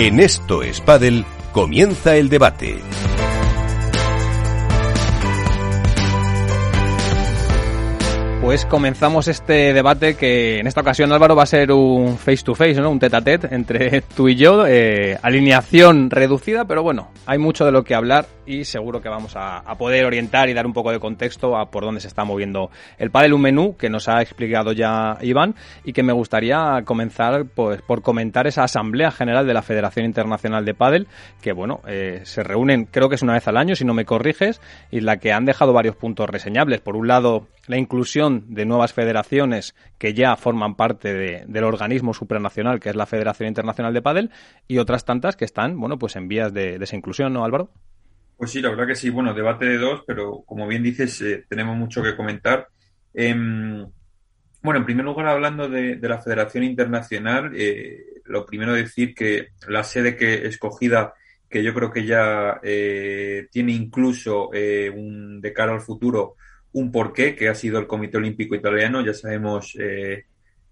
En Esto es Padel comienza el debate. Pues comenzamos este debate que en esta ocasión Álvaro va a ser un face to face, ¿no? Un tete a tete entre tú y yo, eh, alineación reducida, pero bueno, hay mucho de lo que hablar y seguro que vamos a, poder orientar y dar un poco de contexto a por dónde se está moviendo el pádel, un menú que nos ha explicado ya Iván y que me gustaría comenzar pues por comentar esa asamblea general de la Federación Internacional de Pádel que bueno eh, se reúnen creo que es una vez al año si no me corriges y la que han dejado varios puntos reseñables por un lado la inclusión de nuevas federaciones que ya forman parte del organismo supranacional que es la Federación Internacional de Pádel y otras tantas que están bueno pues en vías de, de esa inclusión no Álvaro pues sí, la verdad que sí. Bueno, debate de dos, pero como bien dices, eh, tenemos mucho que comentar. Em, bueno, en primer lugar, hablando de, la Federación Internacional, eh, lo primero decir que la sede que escogida, que yo creo que ya eh, tiene incluso un, de cara al futuro un porqué, que ha sido el Comité Olímpico Italiano. Ya sabemos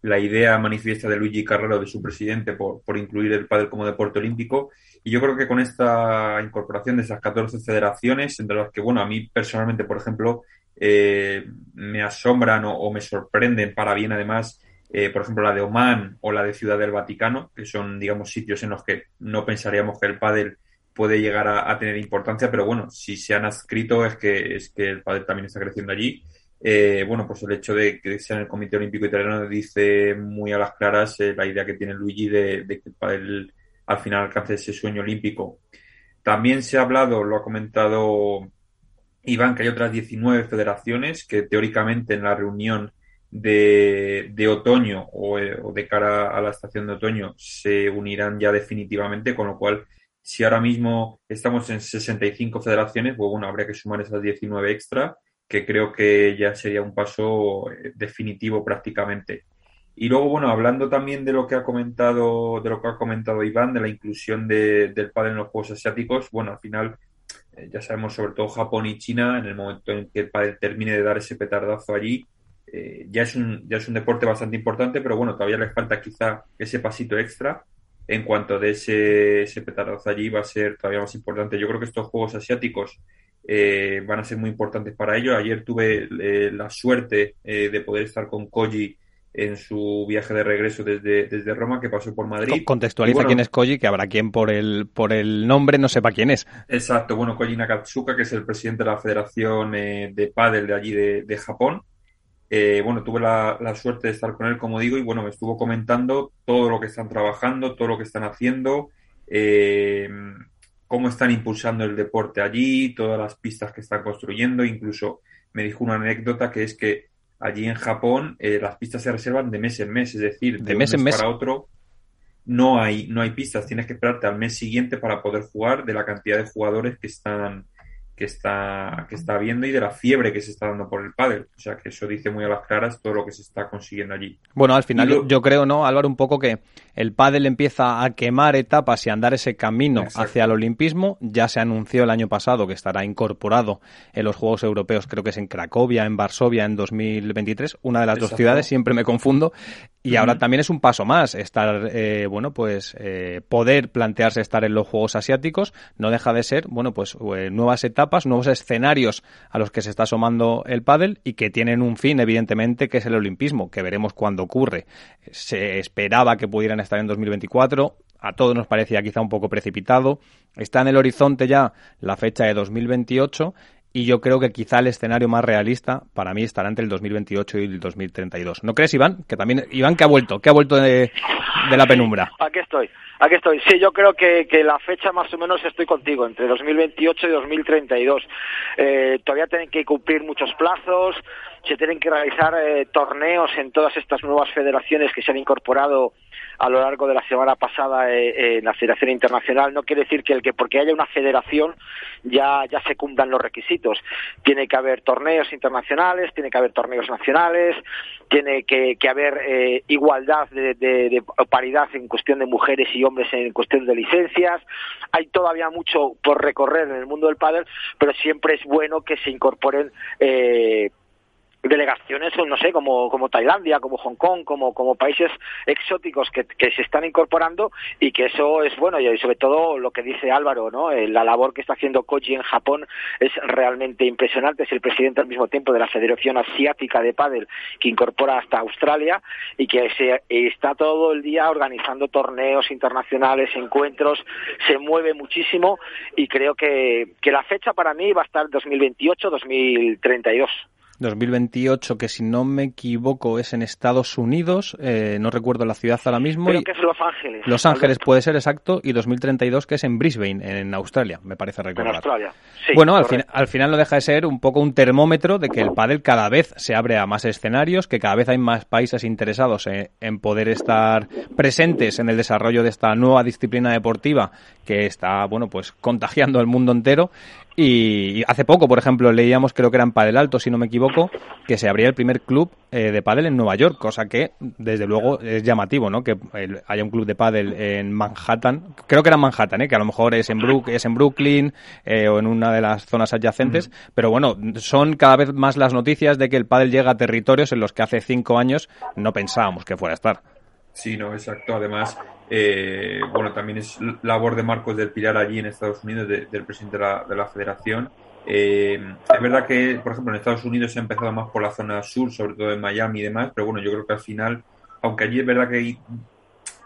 la idea manifiesta de Luigi Carrero, de su presidente, por, por incluir el pádel como deporte olímpico. Y yo creo que con esta incorporación de esas 14 federaciones, entre las que, bueno, a mí personalmente, por ejemplo, eh, me asombran o, me sorprenden para bien, además, eh, por ejemplo, la de Oman o la de Ciudad del Vaticano, que son, digamos, sitios en los que no pensaríamos que el pádel puede llegar a, tener importancia, pero bueno, si se han adscrito es que, es que el pádel también está creciendo allí. Eh, bueno, pues el hecho de que sea en el Comité Olímpico Italiano dice muy a las claras la idea que tiene Luigi de, de que el pádel al final alcance ese sueño olímpico. También se ha hablado, lo ha comentado Iván, que hay otras 19 federaciones que teóricamente en la reunión de, otoño o, de cara a la estación de otoño se unirán ya definitivamente, con lo cual si ahora mismo estamos en 65 federaciones, pues bueno, habría que sumar esas 19 extra, que creo que ya sería un paso eh, definitivo prácticamente. Y luego, bueno, hablando también de lo que ha comentado, de lo que ha comentado Iván, de la inclusión de, del pádel en los Juegos Asiáticos, bueno, al final eh, ya sabemos sobre todo Japón y China, en el momento en que el pádel termine de dar ese petardazo allí, eh, ya, es un, ya es un deporte bastante importante, pero bueno, todavía le falta quizá ese pasito extra. En cuanto de ese, ese petardazo allí va a ser todavía más importante. Yo creo que estos Juegos Asiáticos eh, van a ser muy importantes para ello. Ayer tuve la suerte de poder estar con Koji en su viaje de regreso desde, desde Roma, que pasó por Madrid. Contextualiza quién es Koji, que habrá quien por el, por el nombre no sepa quién es. Exacto, bueno, Koji Nakatsuka, que es el presidente de la Federación eh, de Padel de allí de, Japón. Eh, bueno, tuve la, suerte de estar con él, como digo, y bueno, me estuvo comentando todo lo que están trabajando, todo lo que están haciendo, eh, cómo están impulsando el deporte allí, todas las pistas que están construyendo, incluso me dijo una anécdota que es que allí en Japón eh, las pistas se reservan de mes en mes, es decir, de, mes, un mes, para otro no hay, no hay pistas, tienes que esperarte al mes siguiente para poder jugar de la cantidad de jugadores que están que está, que está viendo y de la fiebre que se está dando por el pádel. O sea, que eso dice muy a las claras todo lo que se está consiguiendo allí. Bueno, al final yo creo, ¿no, Álvaro? Un poco que el pádel empieza a quemar etapas y a andar ese camino hacia el olimpismo. Ya se anunció el año pasado que estará incorporado en los Juegos Europeos, creo que es en Cracovia, en Varsovia en 2023, una de las dos ciudades, siempre me confundo. Y ahora también es un paso más, estar, eh, bueno, pues eh, poder plantearse estar en los Juegos Asiáticos, no deja de ser, bueno, pues eh, nuevas etapas, nuevos escenarios a los que se está asomando el pádel y que tienen un fin, evidentemente, que es el olimpismo, que veremos cuándo ocurre. Se esperaba que pudieran estar en 2024, a todos nos parecía quizá un poco precipitado. Está en el horizonte ya la fecha de 2028 y yo creo que quizá el escenario más realista para mí estará entre el 2028 y el 2032. ¿No crees, Iván? Que también Iván que ha vuelto, que ha vuelto de, la penumbra. Aquí estoy, aquí estoy. Sí, yo creo que, que, la fecha más o menos estoy contigo, entre 2028 y 2032. Eh, todavía tienen que cumplir muchos plazos, se tienen que realizar eh, torneos en todas estas nuevas federaciones que se han incorporado a lo largo de la semana pasada eh, en la Federación Internacional. No quiere decir que el que porque haya una federación ya, ya se cumplan los requisitos. Tiene que haber torneos internacionales, tiene que haber torneos nacionales, tiene que, haber eh, igualdad de, paridad en cuestión de mujeres y hombres en cuestión de licencias. Hay todavía mucho por recorrer en el mundo del pádel, pero siempre es bueno que se incorporen delegaciones, no sé, como, como Tailandia, como Hong Kong, como, como países exóticos que, que se están incorporando y que eso es bueno y sobre todo lo que dice Álvaro, ¿no? Eh, la labor que está haciendo Koji en Japón es realmente impresionante. Es el presidente al mismo tiempo de la Federación Asiática de Pádel que incorpora hasta Australia y que se, está todo el día organizando torneos internacionales, encuentros, se mueve muchísimo y creo que, que la fecha para mí va a estar 2028-2032. 2028, que si no me equivoco es en Estados Unidos, eh, no recuerdo la ciudad ahora mismo. Creo que es Los Ángeles. Los Ángeles puede ser exacto, y 2032 que es en Brisbane, en Australia, me parece recordar. En Australia, sí. Bueno, al, al, final no deja de ser un poco un termómetro de que el pádel cada vez se abre a más escenarios, que cada vez hay más países interesados en, en poder estar presentes en el desarrollo de esta nueva disciplina deportiva que está, bueno, pues contagiando al mundo entero y hace poco, por ejemplo, leíamos, creo que era en Padel Alto, si no me equivoco, que se abría el primer club eh, de pádel en Nueva York, cosa que, desde luego, es llamativo, ¿no? Que haya un club de pádel en Manhattan, creo que era en Manhattan, ¿eh? Que a lo mejor es en, Brook, es en Brooklyn eh, o en una de las zonas adyacentes, pero bueno, son cada vez más las noticias de que el pádel llega a territorios en los que hace cinco años no pensábamos que fuera a estar. Sí, no, exacto. Además, eh, bueno, también es labor de Marcos del Pilar allí en Estados Unidos, del presidente de la, de la federación. Eh, es verdad que, por ejemplo, en Estados Unidos se ha empezado más por la zona sur, sobre todo en Miami y demás, pero bueno, yo creo que al final, aunque allí es verdad que hay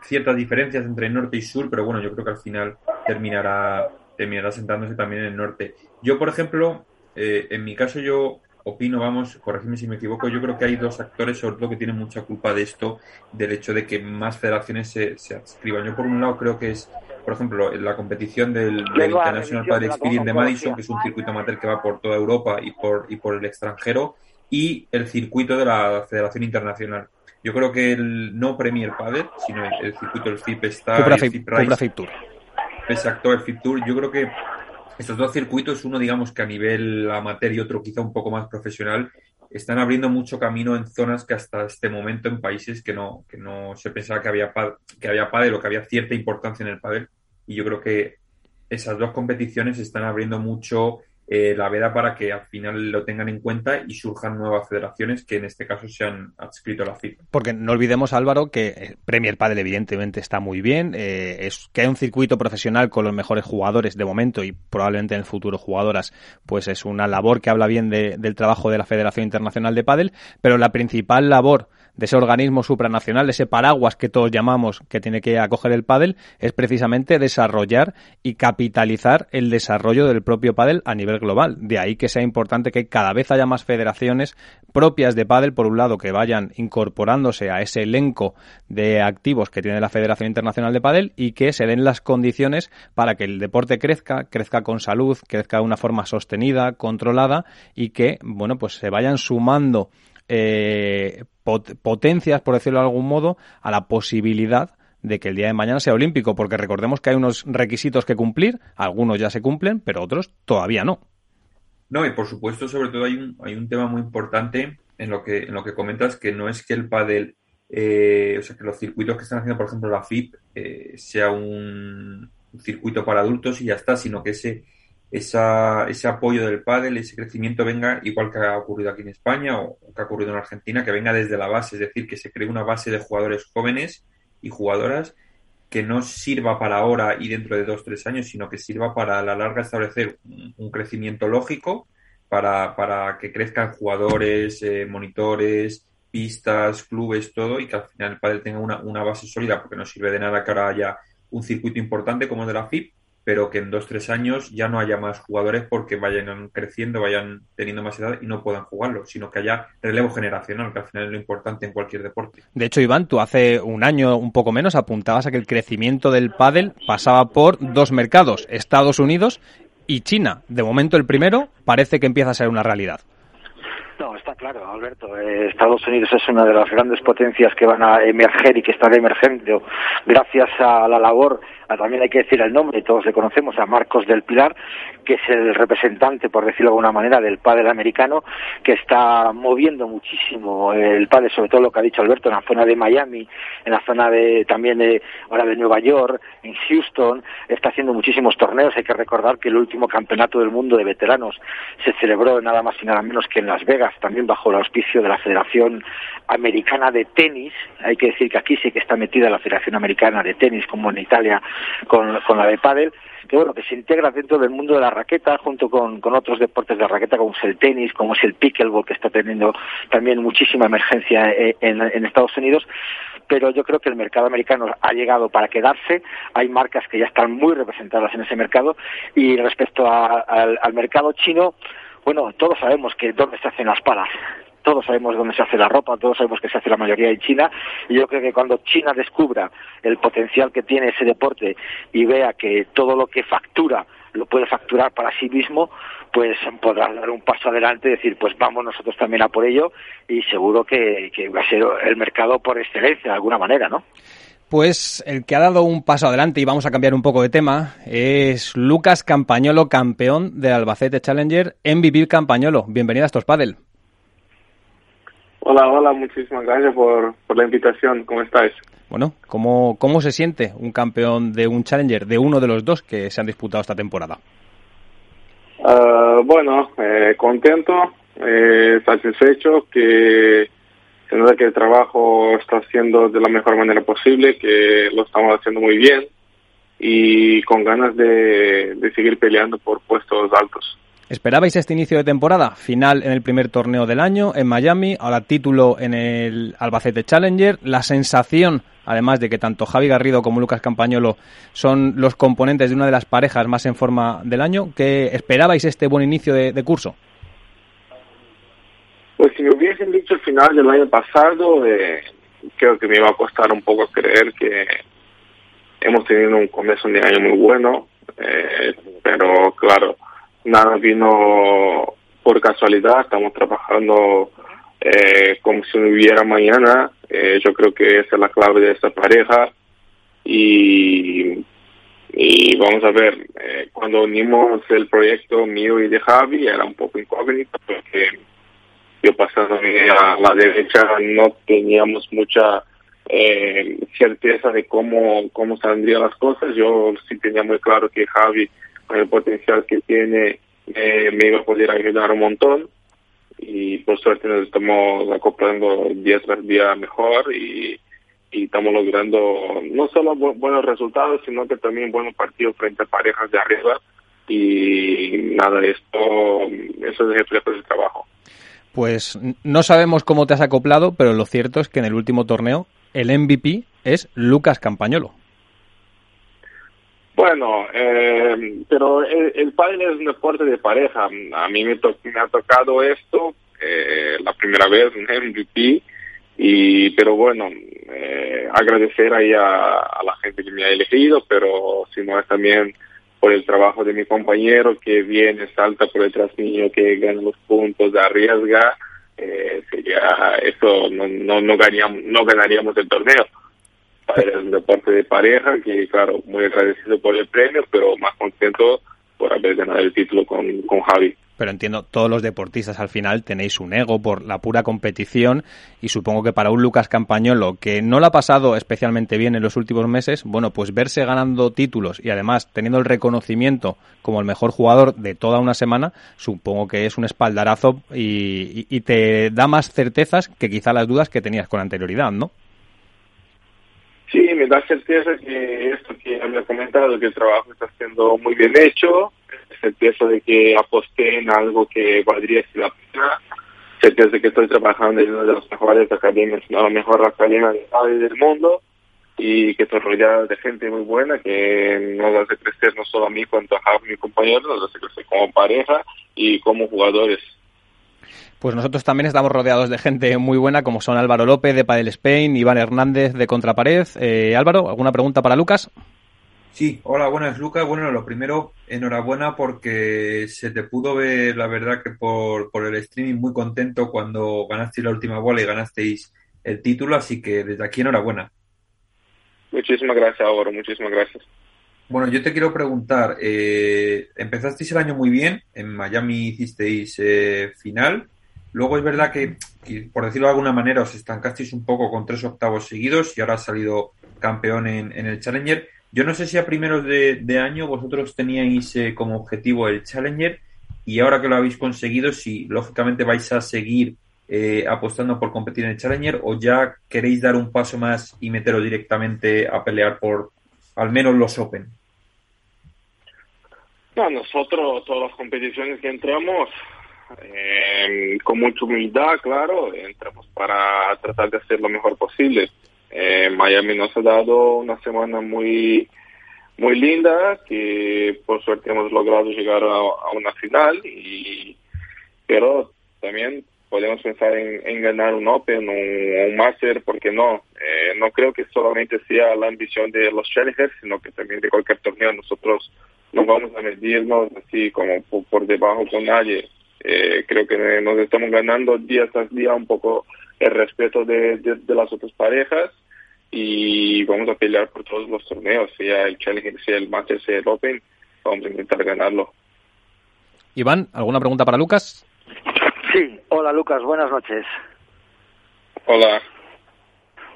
ciertas diferencias entre norte y sur, pero bueno, yo creo que al final terminará, terminará sentándose también en el norte. Yo, por ejemplo, eh, en mi caso yo opino, vamos, corregime si me equivoco, yo creo que hay dos actores sobre todo que tienen mucha culpa de esto, del hecho de que más federaciones se, se adscriban. Yo por un lado creo que es, por ejemplo, la competición del, del International Padel Experience de Madison, que es un circuito amateur que va por toda Europa y por, y por el extranjero, y el circuito de la Federación Internacional. Yo creo que el no Premier Padel, sino el, circuito del FIP está... el FIP Tour. Exacto, el FIP Tour. Yo creo que estos dos circuitos, uno digamos que a nivel amateur y otro quizá un poco más profesional, están abriendo mucho camino en zonas que hasta este momento en países que no, que no se pensaba que había, que había pádel o que había cierta importancia en el pádel. Y yo creo que esas dos competiciones están abriendo mucho eh, la veda para que al final lo tengan en cuenta y surjan nuevas federaciones que en este caso se han adscrito a la FIFA. Porque no olvidemos, Álvaro, que Premier Padel evidentemente está muy bien, eh, es que hay un circuito profesional con los mejores jugadores de momento y probablemente en el futuro jugadoras, pues es una labor que habla bien de, del trabajo de la Federación Internacional de Padel, pero la principal labor de ese organismo supranacional, de ese paraguas que todos llamamos que tiene que acoger el pádel, es precisamente desarrollar y capitalizar el desarrollo del propio pádel a nivel global. De ahí que sea importante que cada vez haya más federaciones propias de pádel, por un lado, que vayan incorporándose a ese elenco de activos que tiene la Federación Internacional de Pádel y que se den las condiciones para que el deporte crezca, crezca con salud, crezca de una forma sostenida, controlada y que, bueno, pues se vayan sumando eh, potencias, por decirlo de algún modo, a la posibilidad de que el día de mañana sea olímpico, porque recordemos que hay unos requisitos que cumplir, algunos ya se cumplen, pero otros todavía no. No, y por supuesto, sobre todo hay un, hay un tema muy importante en lo que, en lo que comentas, que no es que el pádel, eh, o sea, que los circuitos que están haciendo, por ejemplo, la FIP, eh, sea un, un circuito para adultos y ya está, sino que ese esa, ese apoyo del pádel, ese crecimiento venga, igual que ha ocurrido aquí en España o, que ha ocurrido en Argentina, que venga desde la base, es decir, que se cree una base de jugadores jóvenes y jugadoras que no sirva para ahora y dentro de dos, tres años, sino que sirva para a la larga establecer un, crecimiento lógico para, para, que crezcan jugadores, eh, monitores, pistas, clubes, todo, y que al final el pádel tenga una, una base sólida, porque no sirve de nada que ahora haya un circuito importante como el de la FIP, pero que en dos, tres años ya no haya más jugadores porque vayan creciendo, vayan teniendo más edad y no puedan jugarlo, sino que haya relevo generacional, que al final es lo importante en cualquier deporte. De hecho, Iván, tú hace un año, un poco menos, apuntabas a que el crecimiento del pádel pasaba por dos mercados, Estados Unidos y China. De momento el primero parece que empieza a ser una realidad. No, está claro, Alberto. Eh, Estados Unidos es una de las grandes potencias que van a emerger y que están emergiendo gracias a la labor también hay que decir el nombre, todos le conocemos, a Marcos del Pilar, que es el representante, por decirlo de alguna manera, del pádel americano, que está moviendo muchísimo el pádel, sobre todo lo que ha dicho Alberto, en la zona de Miami, en la zona de también ahora de Nueva York, en Houston, está haciendo muchísimos torneos. Hay que recordar que el último campeonato del mundo de veteranos se celebró nada más y nada menos que en Las Vegas, también bajo el auspicio de la Federación Americana de Tenis. Hay que decir que aquí sí que está metida la Federación Americana de Tenis, como en Italia con, la de pádel que bueno, que se integra dentro del mundo de la raqueta junto con, otros deportes de raqueta como es el tenis, como es el pickleball que está teniendo también muchísima emergencia eh, en, Estados Unidos. Pero yo creo que el mercado americano ha llegado para quedarse, hay marcas que ya están muy representadas en ese mercado. Y respecto al, al mercado chino, bueno, todos sabemos que dónde se hacen las palas, todos sabemos dónde se hace la ropa, todos sabemos que se hace la mayoría en China, y yo creo que cuando China descubra el potencial que tiene ese deporte y vea que todo lo que factura lo puede facturar para sí mismo, pues podrá dar un paso adelante y decir, pues vamos nosotros también a por ello, y seguro que, va a ser el mercado por excelencia de alguna manera, ¿no? Pues el que ha dado un paso adelante, y vamos a cambiar un poco de tema, es Lucas Campañolo, campeón de Albacete Challenger, MVP Campañolo. Bienvenido a Estos Padel. Hola, hola, muchísimas gracias por, la invitación. ¿Cómo estáis? Bueno, ¿cómo, ¿cómo se siente un campeón de un Challenger, de uno de los dos que se han disputado esta temporada? Ah, bueno, eh, contento, eh, satisfecho, que se nota que el trabajo está haciendo de la mejor manera posible, que lo estamos haciendo muy bien y con ganas de seguir peleando por puestos altos. ¿Esperabais este inicio de temporada? Final en el primer torneo del año en Miami, ahora título en el Albacete Challenger. La sensación, además de que tanto Javi Garrido como Lucas Campañolo son los componentes de una de las parejas más en forma del año, ¿que esperabais este buen inicio de, curso? Pues si me hubiesen dicho el final del año pasado, eh, creo que me iba a costar un poco creer que hemos tenido un comienzo de año muy bueno, eh, pero claro, nada vino por casualidad, estamos trabajando eh, como si no hubiera mañana. Eh, yo creo que esa es la clave de esta pareja. Y, y vamos a ver, eh, cuando unimos el proyecto mío y de Javi era un poco incógnito porque yo pasando a la derecha no teníamos mucha eh, certeza de cómo, cómo saldrían las cosas. Yo sí tenía muy claro que Javi el potencial que tiene, eh, me iba a poder ayudar un montón. Y por suerte nos estamos acoplando día tras día mejor y, estamos logrando no solo buenos resultados, sino que también buenos partidos frente a parejas de arriba. Y nada, esto, eso es reflejo del trabajo. Pues no sabemos cómo te has acoplado, pero lo cierto es que en el último torneo el MVP es Lucas Campañolo. Bueno, eh, pero el, el es un deporte de pareja. A mí me, ha tocado esto eh, la primera vez, un MVP, y pero bueno, eh, agradecer ahí a, la gente que me ha elegido, pero si no es también por el trabajo de mi compañero que viene, salta por detrás mío, que gana los puntos, arriesga, eh, sería eso, no, no, no, no ganaríamos el torneo es un deporte de pareja que, claro, muy agradecido por el premio, pero más contento por haber ganado el título con, con Javi. Pero entiendo, todos los deportistas al final tenéis un ego por la pura competición y supongo que para un Lucas Campañolo que no lo ha pasado especialmente bien en los últimos meses, bueno, pues verse ganando títulos y además teniendo el reconocimiento como el mejor jugador de toda una semana, supongo que es un espaldarazo y, y te da más certezas que quizá las dudas que tenías con anterioridad, ¿no? Me da certeza que esto que había comentado, que el trabajo está siendo muy bien hecho, certeza de que aposté en algo que valdría la pena, certeza de que estoy trabajando en una de las mejores academias, la mejor academia del mundo, y que estoy rodeado de gente muy buena que nos hace crecer no solo a mí, cuanto a mi compañero, nos hace crecer como pareja y como jugadores. Pues nosotros también estamos rodeados de gente muy buena, como son Álvaro López de Padel Spain, Iván Hernández de Contrapared. Eh, Álvaro, ¿alguna pregunta para Lucas? Sí, hola, buenas Lucas. Bueno, lo primero, enhorabuena porque se te pudo ver, la verdad, que por, por el streaming muy contento cuando ganasteis la última bola y ganasteis el título, así que desde aquí enhorabuena. Muchísimas gracias, Álvaro, muchísimas gracias. Bueno, yo te quiero preguntar, eh, empezasteis el año muy bien, en Miami hicisteis eh, final, luego es verdad que, por decirlo de alguna manera, os estancasteis un poco con tres octavos seguidos y ahora has salido campeón en, el Challenger. Yo no sé si a primeros de, año vosotros teníais eh, como objetivo el Challenger y ahora que lo habéis conseguido, si lógicamente vais a seguir eh, apostando por competir en el Challenger o ya queréis dar un paso más y meteros directamente a pelear por al menos los Open? No, nosotros todas las competiciones que entramos eh, con mucha humildad, claro, entramos para tratar de hacer lo mejor posible. Eh, Miami nos ha dado una semana muy muy linda que por suerte hemos logrado llegar a, una final y pero también podemos pensar en, ganar un Open o un, Master, porque no? Eh, no creo que solamente sea la ambición de los Challengers, sino que también de cualquier torneo. Nosotros no vamos a medirnos así como por, debajo con nadie. Eh, creo que nos estamos ganando día tras día un poco el respeto de, de, las otras parejas y vamos a pelear por todos los torneos, sea el Challenger, sea el Master, sea el Open, vamos a intentar ganarlo. Iván, ¿alguna pregunta para Lucas? Sí, hola Lucas, buenas noches. Hola.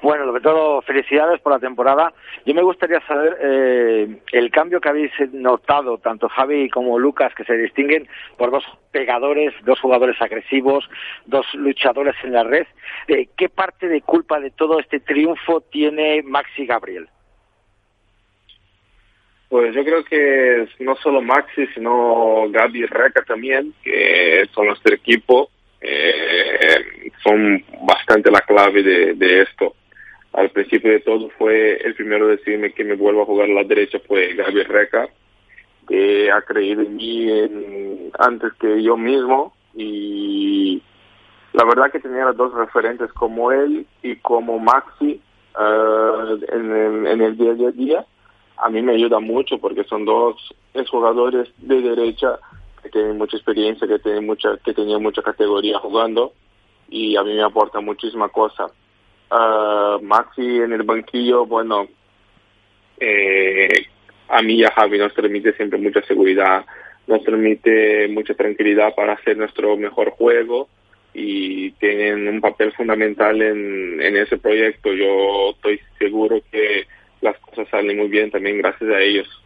Bueno, sobre todo felicidades por la temporada. Yo me gustaría saber eh, el cambio que habéis notado, tanto Javi como Lucas, que se distinguen por dos pegadores, dos jugadores agresivos, dos luchadores en la red. Eh, ¿Qué parte de culpa de todo este triunfo tiene Maxi Gabriel? Pues yo creo que no solo Maxi, sino Gaby y Reca también, que son nuestro equipo, eh, son bastante la clave de, esto. Al principio de todo fue el primero a decirme que me vuelvo a jugar a la derecha fue Gaby Reca, que ha creído en mí antes que yo mismo y la verdad que tenía dos referentes como él y como Maxi uh, en, en el día a día a mí me ayuda mucho porque son dos jugadores de derecha que tienen mucha experiencia, que tienen mucha, que tenían mucha categoría jugando y a mí me aporta muchísima cosa. Uh, Maxi en el banquillo, bueno, eh, a mí y a Javi nos permite siempre mucha seguridad, nos permite mucha tranquilidad para hacer nuestro mejor juego y tienen un papel fundamental en, en ese proyecto. Yo estoy seguro que las cosas salen muy bien también gracias a ellos.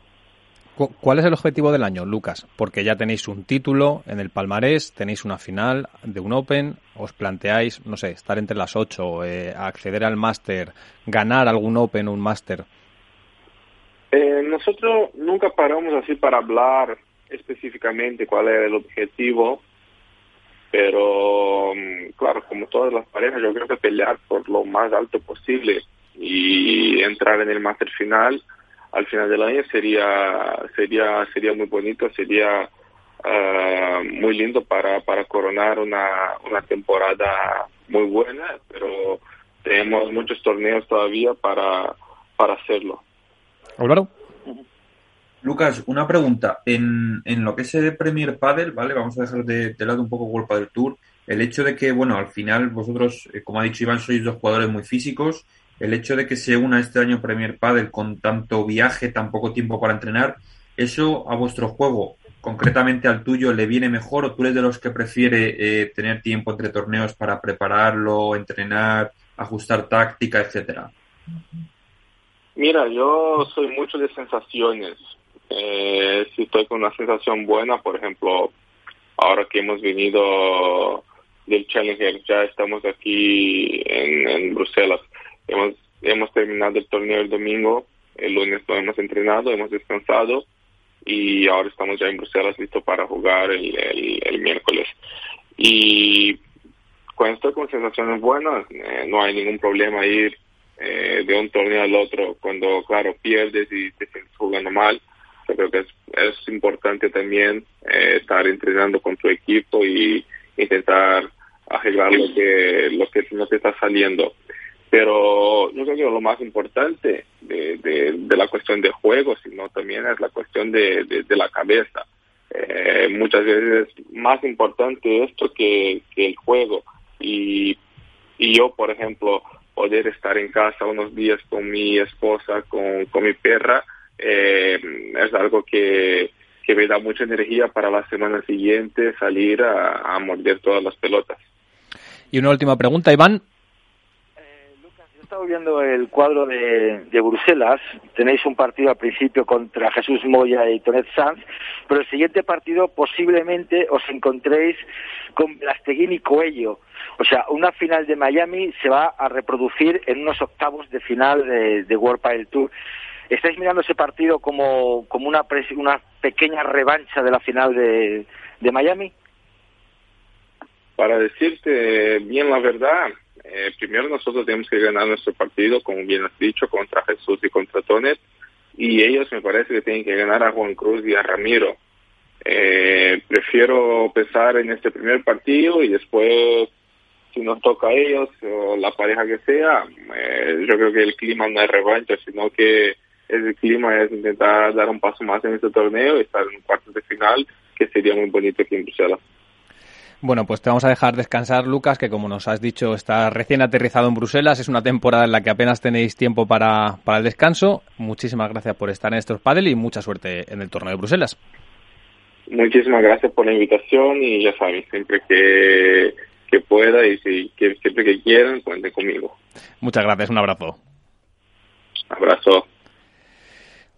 ¿Cuál es el objetivo del año, Lucas? Porque ya tenéis un título en el palmarés, tenéis una final de un Open, os planteáis, no sé, estar entre las ocho, eh, acceder al máster, ganar algún Open o un máster. Eh, nosotros nunca paramos así para hablar específicamente cuál es el objetivo, pero mm, claro, como todas las parejas, yo creo que pelear por lo más alto posible y entrar en el máster final al final del año sería sería sería muy bonito sería ah, muy lindo para para coronar una una temporada muy buena pero tenemos muchos torneos todavía para para hacerlo Álvaro Lucas, una pregunta. En, en lo que es el Premier Padel, ¿vale? Vamos a dejar de, lado un poco World Padel Tour. El hecho de que, bueno, al final vosotros, eh, como ha dicho Iván, sois dos jugadores muy físicos el hecho de que se una este año Premier Padel con tanto viaje, tan poco tiempo para entrenar, ¿eso a vuestro juego, concretamente al tuyo, le viene mejor o tú eres de los que prefiere eh, tener tiempo entre torneos para prepararlo, entrenar, ajustar táctica, etcétera? Mira, yo soy mucho de sensaciones. Eh, si estoy con una sensación buena, por ejemplo, ahora que hemos venido del Challenger, ya estamos aquí en Bruselas Hemos, hemos terminado el torneo el domingo, el lunes no hemos entrenado, hemos descansado y ahora estamos ya en Bruselas listo para jugar el, el, miércoles. Y cuando estoy con sensaciones buenas, eh, no hay ningún problema ir eh, de un torneo al otro. Cuando, claro, pierdes y te sientes jugando mal, creo que es, es importante también eh, estar entrenando con tu equipo y intentar arreglar lo que, lo que no te está saliendo. Pero yo creo que lo más importante de, de, la cuestión de juego, sino también es la cuestión de, de, la cabeza. Eh, muchas veces es más importante esto que, que el juego. Y, y yo, por ejemplo, poder estar en casa unos días con mi esposa, con, con mi perra, eh, es algo que, que me da mucha energía para la semana siguiente salir a, a morder todas las pelotas. Y una última pregunta, Iván. Estado viendo el cuadro de, de, Bruselas. Tenéis un partido al principio contra Jesús Moya y Tonet Sanz, pero el siguiente partido posiblemente os encontréis con Blasteguín y Coello. O sea, una final de Miami se va a reproducir en unos octavos de final de, de World Padel Tour. ¿Estáis mirando ese partido como, como una, una pequeña revancha de la final de, de Miami? Para decirte bien la verdad, eh, primero nosotros tenemos que ganar nuestro partido, como bien has dicho, contra Jesús y contra Tonet, y ellos me parece que tienen que ganar a Juan Cruz y a Ramiro. Eh, prefiero pensar en este primer partido y después, si nos toca a ellos o la pareja que sea, eh, yo creo que el clima no es revancha, sino que el clima es intentar dar un paso más en este torneo y estar en un cuarto de final, que sería muy bonito aquí en Bruselas. Bueno, pues te vamos a dejar descansar, Lucas, que como nos has dicho, está recién aterrizado en Bruselas. Es una temporada en la que apenas tenéis tiempo para, para el descanso. Muchísimas gracias por estar en estos Padel y mucha suerte en el torneo de Bruselas. Muchísimas gracias por la invitación y ya sabes, siempre que, que pueda y si, que, siempre que quieran, cuenten conmigo. Muchas gracias, un abrazo. Abrazo.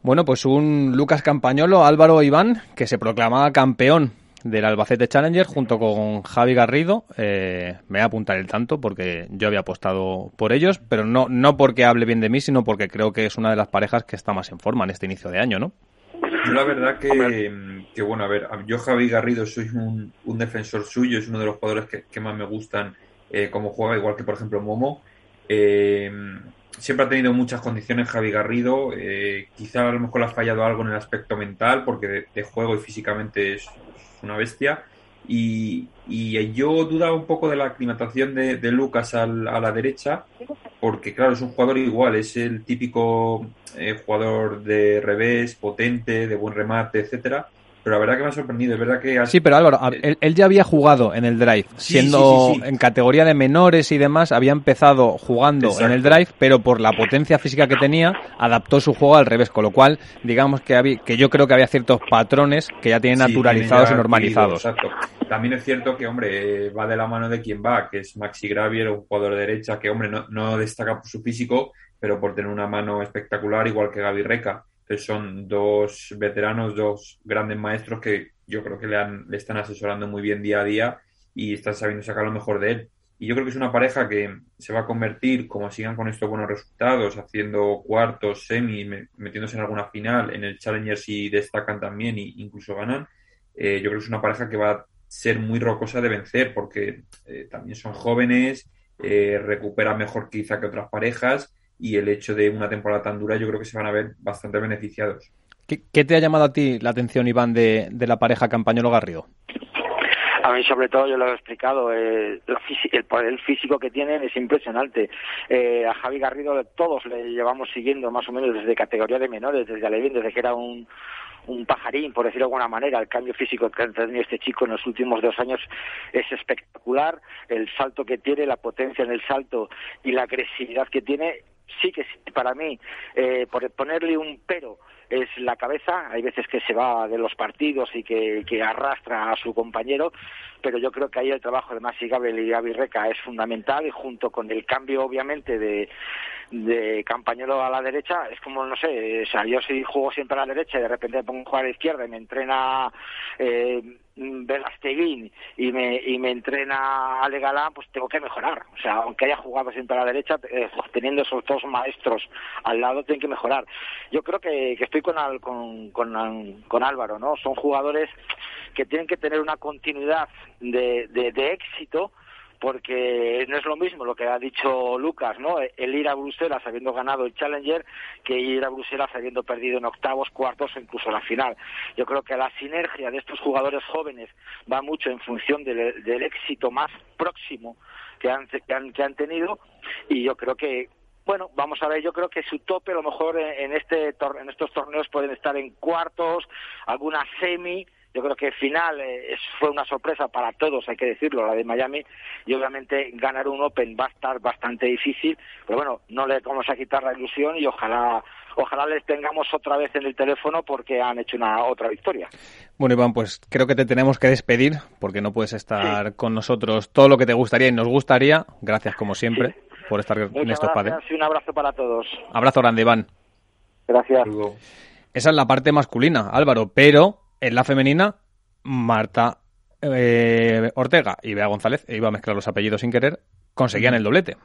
Bueno, pues un Lucas Campañolo, Álvaro Iván, que se proclamaba campeón del Albacete Challenger junto con Javi Garrido. Eh, me voy a apuntar el tanto porque yo había apostado por ellos, pero no, no porque hable bien de mí, sino porque creo que es una de las parejas que está más en forma en este inicio de año, ¿no? Yo la verdad que, que bueno, a ver, yo Javi Garrido soy un, un defensor suyo, es uno de los jugadores que, que más me gustan eh, como juega, igual que por ejemplo Momo. Eh, siempre ha tenido muchas condiciones Javi Garrido, eh, quizá a lo mejor le ha fallado algo en el aspecto mental, porque de, de juego y físicamente es una bestia. Y, y, yo dudaba un poco de la aclimatación de, de Lucas al, a la derecha, porque claro, es un jugador igual, es el típico eh, jugador de revés, potente, de buen remate, etcétera pero la verdad que me ha sorprendido, es verdad que... Sí, pero Álvaro, él, él ya había jugado en el Drive, Sí, siendo sí, sí, sí. en categoría de menores y demás, había empezado jugando Exacto. en el Drive, pero por la potencia física que tenía, adaptó su juego al revés, con lo cual, digamos que, había, que yo creo que había ciertos patrones que ya tienen naturalizados y normalizados. exacto. También es cierto que, hombre, eh, va de la mano de quien va, que es Maxi Gravier, un jugador de derecha que, hombre, no, no destaca por su físico, pero por tener una mano espectacular, igual que Gaby Reca. Son dos veteranos, dos grandes maestros que yo creo que le, han, le están asesorando muy bien día a día y están sabiendo sacar lo mejor de él. Y yo creo que es una pareja que se va a convertir, como sigan con estos buenos resultados, haciendo cuartos, semis, me- metiéndose en alguna final, en el Challenger si destacan también e incluso ganan. Eh, yo creo que es una pareja que va a ser muy rocosa de vencer porque eh, también son jóvenes, eh, recuperan mejor quizá que otras parejas y el hecho de una temporada tan dura yo creo que se van a ver bastante beneficiados. ¿Qué, qué te ha llamado a ti la atención, Iván, de, de la pareja Campañolo-Garrido? A mí, sobre todo, yo lo he explicado, eh, el poder físico que tienen es impresionante. Eh, a Javi Garrido todos le llevamos siguiendo más o menos desde categoría de menores, desde Alevín, desde que era un, un pajarín, por decirlo de alguna manera. El cambio físico que ha tenido este chico en los últimos dos años es espectacular. El salto que tiene, la potencia en el salto y la agresividad que tiene, sí que para mí, eh, por ponerle un pero, es la cabeza. Hay veces que se va de los partidos y que, arrastra a su compañero, pero yo creo que ahí el trabajo de Masi Gabel y Gaby Reca es fundamental y junto con el cambio, obviamente, de, de Campañolo a la derecha, es como, no sé, o sea, yo si juego siempre a la derecha y de repente pongo a jugar a la izquierda y me entrena eh, Velasteguín y me, y me entrena Ale Galán, pues tengo que mejorar. O sea, aunque haya jugado siempre a la derecha, eh, teniendo esos dos maestros al lado, tienen que mejorar. Yo creo que, que estoy con, Al- con, con, Álvaro, ¿no? Son jugadores que tienen que tener una continuidad de, de éxito porque no es lo mismo lo que ha dicho Lucas, ¿no? El ir a Bruselas habiendo ganado el Challenger que ir a Bruselas habiendo perdido en octavos, cuartos o incluso la final. Yo creo que la sinergia de estos jugadores jóvenes va mucho en función del, éxito más próximo que han, que han, tenido y yo creo que bueno, vamos a ver, yo creo que su tope a lo mejor en este en estos torneos pueden estar en cuartos, alguna semi, yo creo que final eh, fue una sorpresa para todos, hay que decirlo, la de Miami, y obviamente ganar un Open va a estar bastante difícil, pero bueno, no le vamos a quitar la ilusión y ojalá ojalá les tengamos otra vez en el teléfono porque han hecho una otra victoria. Bueno, Iván, pues creo que te tenemos que despedir porque no puedes estar con nosotros todo lo que te gustaría y nos gustaría. Gracias, como siempre, por estar en estos padres. Y un abrazo para todos. Abrazo grande, Iván. Gracias. Esa es la parte masculina, Álvaro, pero en la femenina, Marta eh, Ortega y Bea González, e iba a mezclar los apellidos sin querer, conseguían el doblete.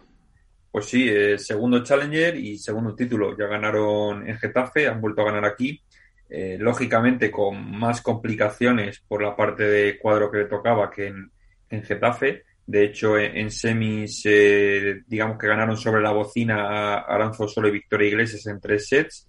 Pues sí, eh, segundo Challenger y segundo título. Ya ganaron en Getafe, han vuelto a ganar aquí. Eh, lógicamente con más complicaciones por la parte de cuadro que le tocaba que en, Getafe. De hecho, en, semis, digamos que ganaron sobre la bocina a Aranzo Solo y Victoria Iglesias en tres sets.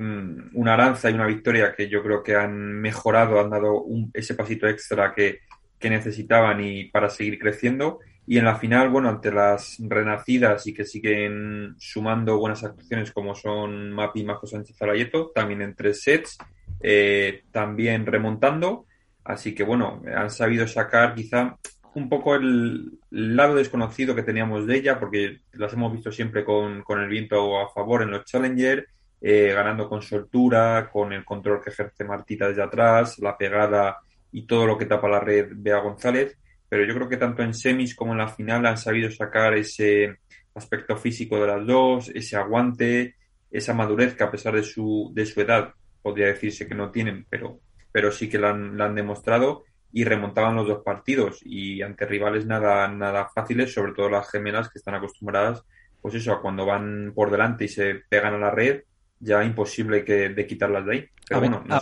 Mm, una Aranza y una Victoria que yo creo que han mejorado, han dado ese pasito extra que, que necesitaban y para seguir creciendo. Y en la final, bueno, ante las renacidas y que siguen sumando buenas actuaciones como son Mapi Majo Sánchez Zalayeto, también en tres sets, eh, también remontando. Así que bueno, han sabido sacar quizá un poco el lado desconocido que teníamos de ella, porque las hemos visto siempre con, con el viento a favor en los Challenger, eh, ganando con soltura, con el control que ejerce Martita desde atrás, la pegada y todo lo que tapa la red Bea González. Pero yo creo que tanto en semis como en la final han sabido sacar ese aspecto físico de las dos, ese aguante, esa madurez que a pesar de su, de su edad podría decirse que no tienen, pero, pero sí que la han, han demostrado y remontaban los dos partidos. Y ante rivales nada, nada fáciles, sobre todo las gemelas que están acostumbradas, pues eso, a cuando van por delante y se pegan a la red, ya imposible que, de quitarlas de ahí.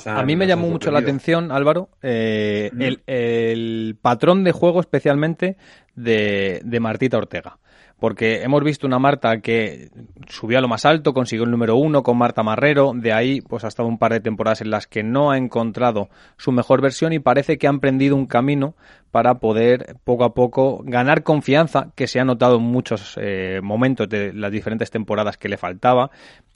a, mí me llamó mucho la atención, Álvaro, eh, el, patrón de juego especialmente de, de Martita Ortega porque hemos visto una Marta que subió a lo más alto, consiguió el número uno con Marta Marrero, de ahí pues ha estado un par de temporadas en las que no ha encontrado su mejor versión y parece que ha emprendido un camino para poder poco a poco ganar confianza que se ha notado en muchos eh, momentos de las diferentes temporadas que le faltaba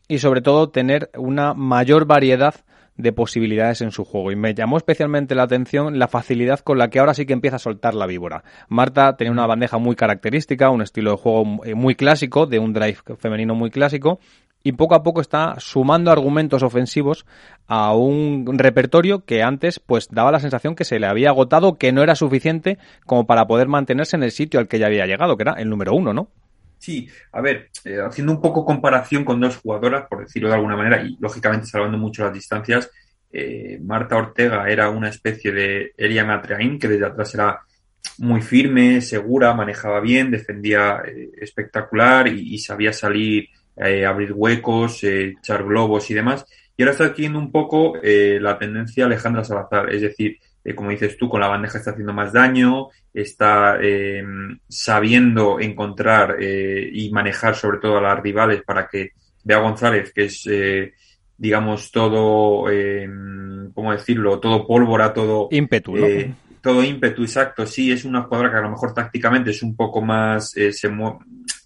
y sobre todo tener una mayor variedad de posibilidades en su juego. Y me llamó especialmente la atención la facilidad con la que ahora sí que empieza a soltar la víbora. Marta tenía una bandeja muy característica, un estilo de juego eh, muy clásico, de un drive femenino muy clásico, y poco a poco está sumando argumentos ofensivos a un repertorio que antes pues daba la sensación que se le había agotado, que no era suficiente como para poder mantenerse en el sitio al que ya había llegado, que era el número uno, ¿no? Sí, a ver, eh, haciendo un poco comparación con dos jugadoras, por decirlo de alguna manera, y lógicamente salvando mucho las distancias, eh, Marta Ortega era una especie de Elia Matraín, que desde atrás era muy firme, segura, manejaba bien, defendía eh, espectacular y, sabía salir, abrir huecos, echar globos y demás. Y ahora está adquiriendo un poco la tendencia Alejandra Salazar, es decir, eh, como dices tú, con la bandeja está haciendo más daño, está eh, sabiendo encontrar eh, y manejar sobre todo a las rivales para que Bea González, que es, digamos, todo, ¿cómo decirlo? Todo pólvora, todo... Ímpetu, Todo ímpetu, exacto. Sí, es una jugadora que a lo mejor tácticamente es un poco más, se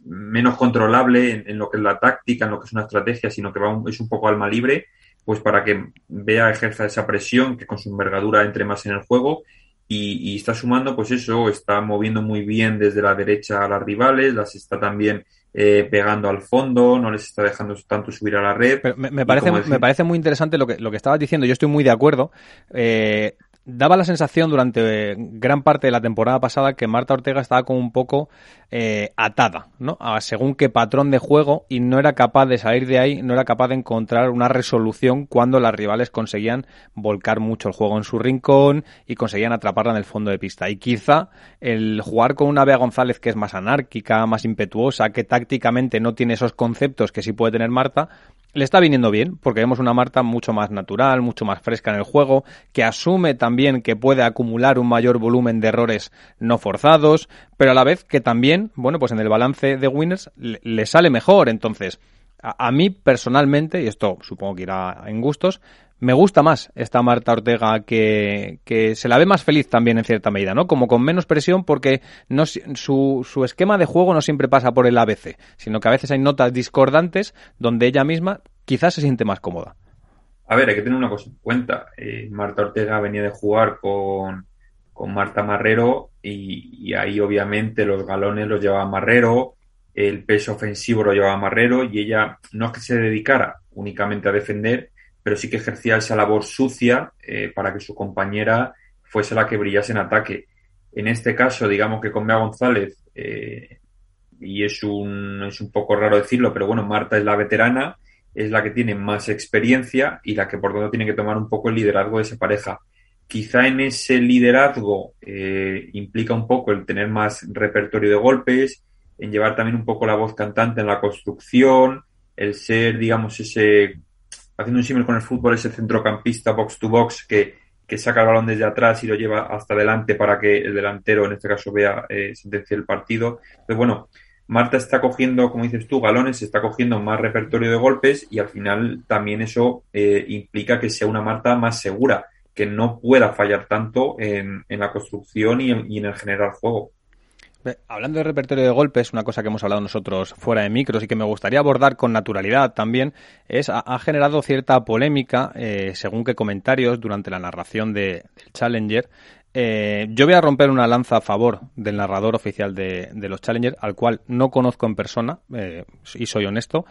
menos controlable en, lo que es la táctica, en lo que es una estrategia, sino que va es un poco alma libre pues para que vea ejerza esa presión, que con su envergadura entre más en el juego y, está sumando, pues eso, está moviendo muy bien desde la derecha a las rivales, las está también eh, pegando al fondo, no les está dejando tanto subir a la red. me, parece, me parece muy interesante lo que, lo que estabas diciendo, yo estoy muy de acuerdo. Eh, daba la sensación durante gran parte de la temporada pasada que Marta Ortega estaba como un poco eh, atada, ¿no? Según qué patrón de juego y no era capaz de salir de ahí, no era capaz de encontrar una resolución cuando las rivales conseguían volcar mucho el juego en su rincón y conseguían atraparla en el fondo de pista. Y quizá el jugar con una Bea González que es más anárquica, más impetuosa, que tácticamente no tiene esos conceptos que sí puede tener Marta, le está viniendo bien, porque vemos una Marta mucho más natural, mucho más fresca en el juego, que asume también que puede acumular un mayor volumen de errores no forzados, pero a la vez que también, bueno, pues en el balance de winners le, sale mejor. Entonces, a, mí personalmente, y esto supongo que irá en gustos, me gusta más esta Marta Ortega que, que, se la ve más feliz también en cierta medida, ¿no? Como con menos presión porque no, su, su esquema de juego no siempre pasa por el ABC, sino que a veces hay notas discordantes donde ella misma quizás se siente más cómoda. A ver, hay que tener una cosa en cuenta. Eh, Marta Ortega venía de jugar con, con Marta Marrero y, ahí obviamente los galones los llevaba Marrero. el peso ofensivo lo llevaba Marrero y ella no es que se dedicara únicamente a defender, pero sí que ejercía esa labor sucia eh, para que su compañera fuese la que brillase en ataque. En este caso, digamos que con Bea González, eh, y es un, es un poco raro decirlo, pero bueno, Marta es la veterana, es la que tiene más experiencia y la que por tanto tiene que tomar un poco el liderazgo de esa pareja. Quizá en ese liderazgo eh, implica un poco el tener más repertorio de golpes, en llevar también un poco la voz cantante en la construcción, el ser, digamos, ese, haciendo un símil con el fútbol, ese centrocampista box to box que, que saca el balón desde atrás y lo lleva hasta adelante para que el delantero, en este caso, vea eh, sentencia el partido. Entonces, bueno, Marta está cogiendo, como dices tú, galones, está cogiendo más repertorio de golpes y al final también eso eh, implica que sea una Marta más segura, que no pueda fallar tanto en, en la construcción y en, en el generar juego. Hablando de repertorio de golpes, una cosa que hemos hablado nosotros fuera de micros y que me gustaría abordar con naturalidad también es ha, generado cierta polémica eh, según qué comentarios durante la narración de, del Challenger. Eh, yo voy a romper una lanza a favor del narrador oficial de, los Challenger, al cual no conozco en persona eh, y soy honesto,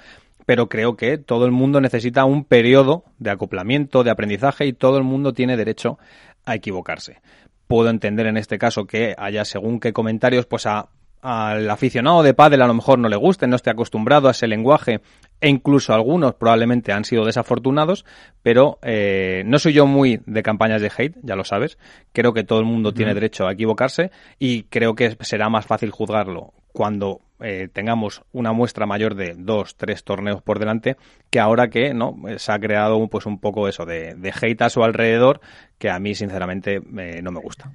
pero creo que todo el mundo necesita un periodo de acoplamiento, de aprendizaje y todo el mundo tiene derecho a equivocarse puedo entender en este caso que haya según qué comentarios, pues a, al aficionado de pádel a lo mejor no le guste, no esté acostumbrado a ese lenguaje e incluso algunos probablemente han sido desafortunados, pero eh, no soy yo muy de campañas de hate, ya lo sabes. Creo que todo el mundo tiene derecho a equivocarse y creo que será más fácil juzgarlo cuando eh, tengamos una muestra mayor de dos, tres torneos por delante, que ahora que no se ha creado pues un poco eso de, de hate a su alrededor, que a mí sinceramente eh, no me gusta.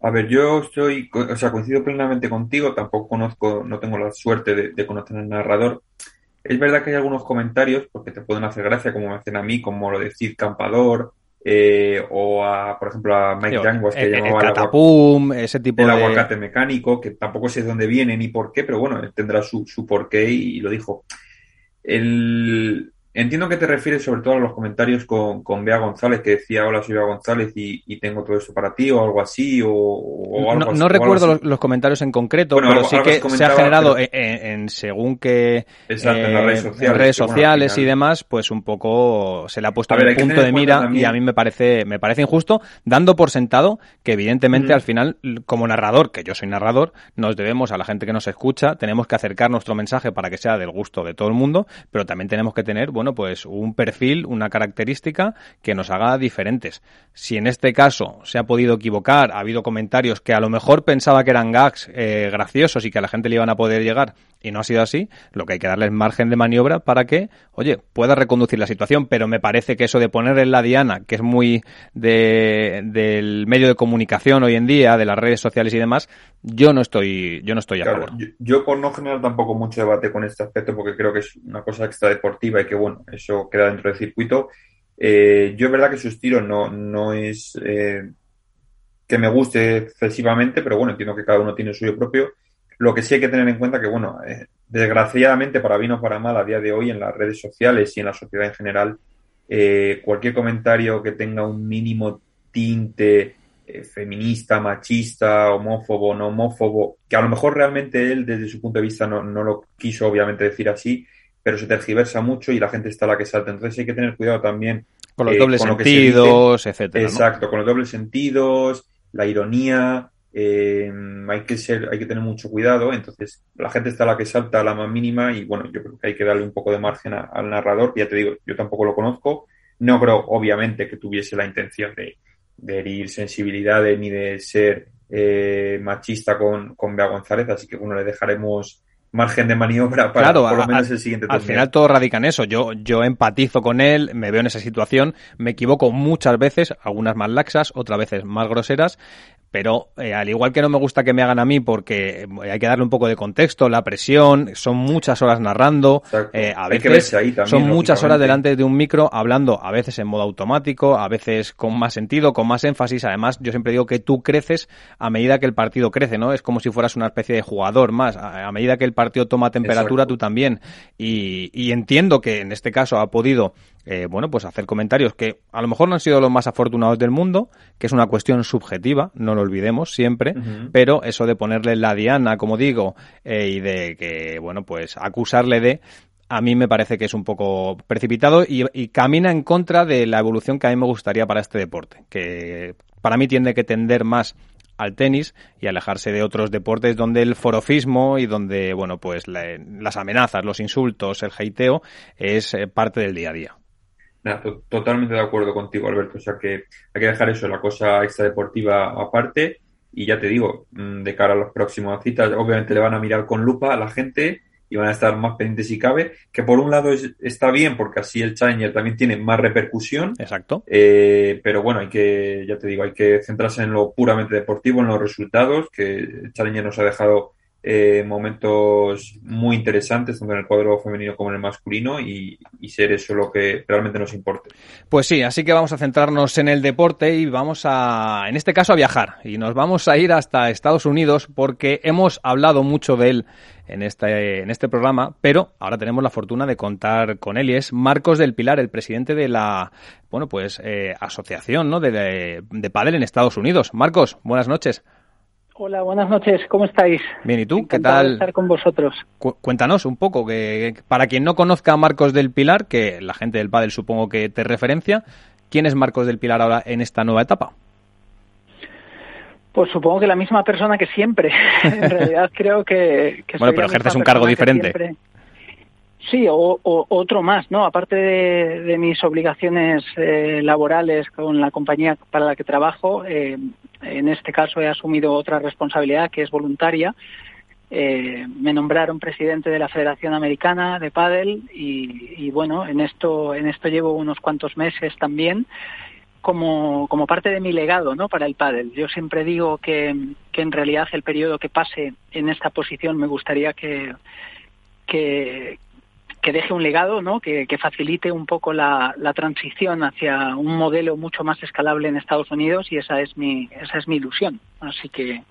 A ver, yo estoy, o sea, coincido plenamente contigo, tampoco conozco, no tengo la suerte de, de conocer al narrador. Es verdad que hay algunos comentarios, porque te pueden hacer gracia, como me hacen a mí, como lo de Cid Campador, eh, o a, por ejemplo, a Mike Yanguas, que llamaba el, catapum, ese tipo el aguacate mecánico, que tampoco sé de dónde viene ni por qué, pero bueno, tendrá su, su porqué y, y lo dijo. El, Entiendo que te refieres sobre todo a los comentarios con, con Bea González, que decía, hola, soy Bea González y, tengo todo esto para ti, o algo así, o, algo No, recuerdo los, comentarios en concreto, pero sí que se ha generado en, según que exacto, en, las redes eh, sociales, redes sociales y demás, pues un poco se le ha puesto en el punto de mira y a mí me parece, me parece injusto, dando por sentado que evidentemente al final, como narrador, que yo soy narrador, nos debemos a la gente que nos escucha, tenemos que acercar nuestro mensaje para que sea del gusto de todo el mundo, pero también tenemos que tener, bueno, bueno, pues un perfil, una característica que nos haga diferentes. Si en este caso se ha podido equivocar, ha habido comentarios que a lo mejor pensaba que eran gags eh, graciosos y que a la gente le iban a poder llegar y no ha sido así, lo que hay que darle es margen de maniobra para que, oye, pueda reconducir la situación, pero me parece que eso de poner en la diana, que es muy de, del medio de comunicación hoy en día, de las redes sociales y demás, yo no estoy, yo no estoy a favor. Yo, por no generar tampoco mucho debate con este aspecto, porque creo que es una cosa extra deportiva y que bueno, eso queda dentro del circuito. Eh, yo es verdad que su estilo no, no es eh, que me guste excesivamente, pero bueno, entiendo que cada uno tiene el suyo propio lo que sí hay que tener en cuenta que, bueno, eh, desgraciadamente, para bien o para mal, a día de hoy en las redes sociales y en la sociedad en general, eh, cualquier comentario que tenga un mínimo tinte eh, feminista, machista, homófobo, no homófobo, que a lo mejor realmente él desde su punto de vista no, no lo quiso obviamente decir así, pero se tergiversa mucho y la gente está a la que salta. Entonces hay que tener cuidado también con los dobles sentidos, etcétera. Exacto, con los dobles sentidos, la ironía, eh, hay que ser, hay que tener mucho cuidado, entonces la gente está a la que salta a la más mínima y bueno, yo creo que hay que darle un poco de margen al narrador, ya te digo, yo tampoco lo conozco, no creo obviamente que tuviese la intención de, herir sensibilidades ni de ser eh, machista con, con Bea González, así que bueno, le dejaremos margen de maniobra para por lo menos el siguiente Al final todo radica en eso. Yo, yo empatizo con él, me veo en esa situación, me equivoco muchas veces, algunas más laxas, otras veces más groseras, pero eh, al igual que no me gusta que me hagan a mí porque hay que darle un poco de contexto, la presión, son muchas horas narrando, eh, a veces son muchas horas delante de un micro hablando, a veces en modo automático, a veces con más sentido, con más énfasis. Además, yo siempre digo que tú creces a medida que el partido crece, ¿no? Es como si fueras una especie de jugador más. A, medida que el partido toma temperatura, tú también. Y, y entiendo que en este caso ha podido eh, bueno, pues hacer comentarios que a lo mejor no han sido los más afortunados del mundo, que es una cuestión subjetiva, no lo olvidemos siempre, pero eso de ponerle la diana, como digo, eh, y de que, bueno, pues acusarle de, a mí me parece que es un poco precipitado y, y, camina en contra de la evolución que a mí me gustaría para este deporte, que para mí tiene que tender más al tenis y alejarse de otros deportes donde el forofismo y donde, bueno, pues las amenazas, los insultos, el heiteo es eh, parte del día a día. Totalmente de acuerdo contigo, Alberto. O sea que hay que dejar eso, la cosa extradeportiva aparte. Y ya te digo, mm, de cara a las próximas citas, obviamente le van a mirar con lupa a la gente y van a estar más pendientes si cabe, que por un lado está bien porque así el Challenger también tiene más repercusión. Exacto. Eh, pero bueno, hay que, ya te digo, hay que centrarse en lo puramente deportivo, en los resultados, que el Challenger nos ha dejado eh, momentos muy interesantes, tanto en el cuadro femenino como en el masculino, y, ser eso lo que realmente nos importe. Pues sí, así que vamos a centrarnos en el deporte y vamos a, en este caso, a viajar. Y nos vamos a ir hasta Estados Unidos porque hemos hablado mucho de él en este, en este programa, pero ahora tenemos la fortuna de contar con él y es Marcos del Pilar, el presidente de la, bueno, pues, eh, asociación, ¿no? De, de, de Padel en Estados Unidos. Marcos, buenas noches. Hola, buenas noches, ¿cómo estáis? Bien, ¿y tú? ¿Qué tal? estar con vosotros. cuéntanos un poco, que, para quien no conozca a Marcos del Pilar, que la gente del Padel supongo que te referencia, ¿quién es Marcos del Pilar ahora en esta nueva etapa? Pues supongo que la misma persona que siempre. en realidad creo que... bueno, pero ejerces un cargo diferente. Sí, o, otro más, ¿no? Aparte de, mis obligaciones eh, laborales con la compañía para la que trabajo, eh, en este caso he asumido otra responsabilidad que es voluntaria. Eh, me nombraron presidente de la Federación Americana de Padel y, bueno, en esto, en esto llevo unos cuantos meses también como, como parte de mi legado ¿no? para el pádel. Yo siempre digo que, que en realidad el periodo que pase en esta posición me gustaría que, que, que deje un legado, ¿no? que, que facilite un poco la, la, transición hacia un modelo mucho más escalable en Estados Unidos y esa es mi, esa es mi ilusión. Así que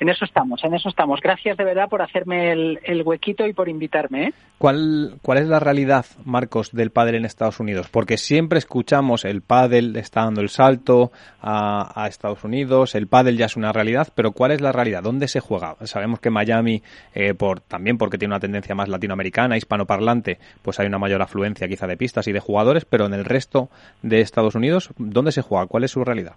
en eso estamos, en eso estamos. Gracias de verdad por hacerme el, huequito y por invitarme. ¿eh? ¿Cuál, ¿Cuál es la realidad, Marcos, del pádel en Estados Unidos? Porque siempre escuchamos el pádel está dando el salto a, Estados Unidos, el pádel ya es una realidad, pero ¿cuál es la realidad? ¿Dónde se juega? Sabemos que Miami, eh, por, también porque tiene una tendencia más latinoamericana, hispanoparlante, pues hay una mayor afluencia quizá de pistas y de jugadores, pero en el resto de Estados Unidos, ¿dónde se juega? ¿Cuál es su realidad?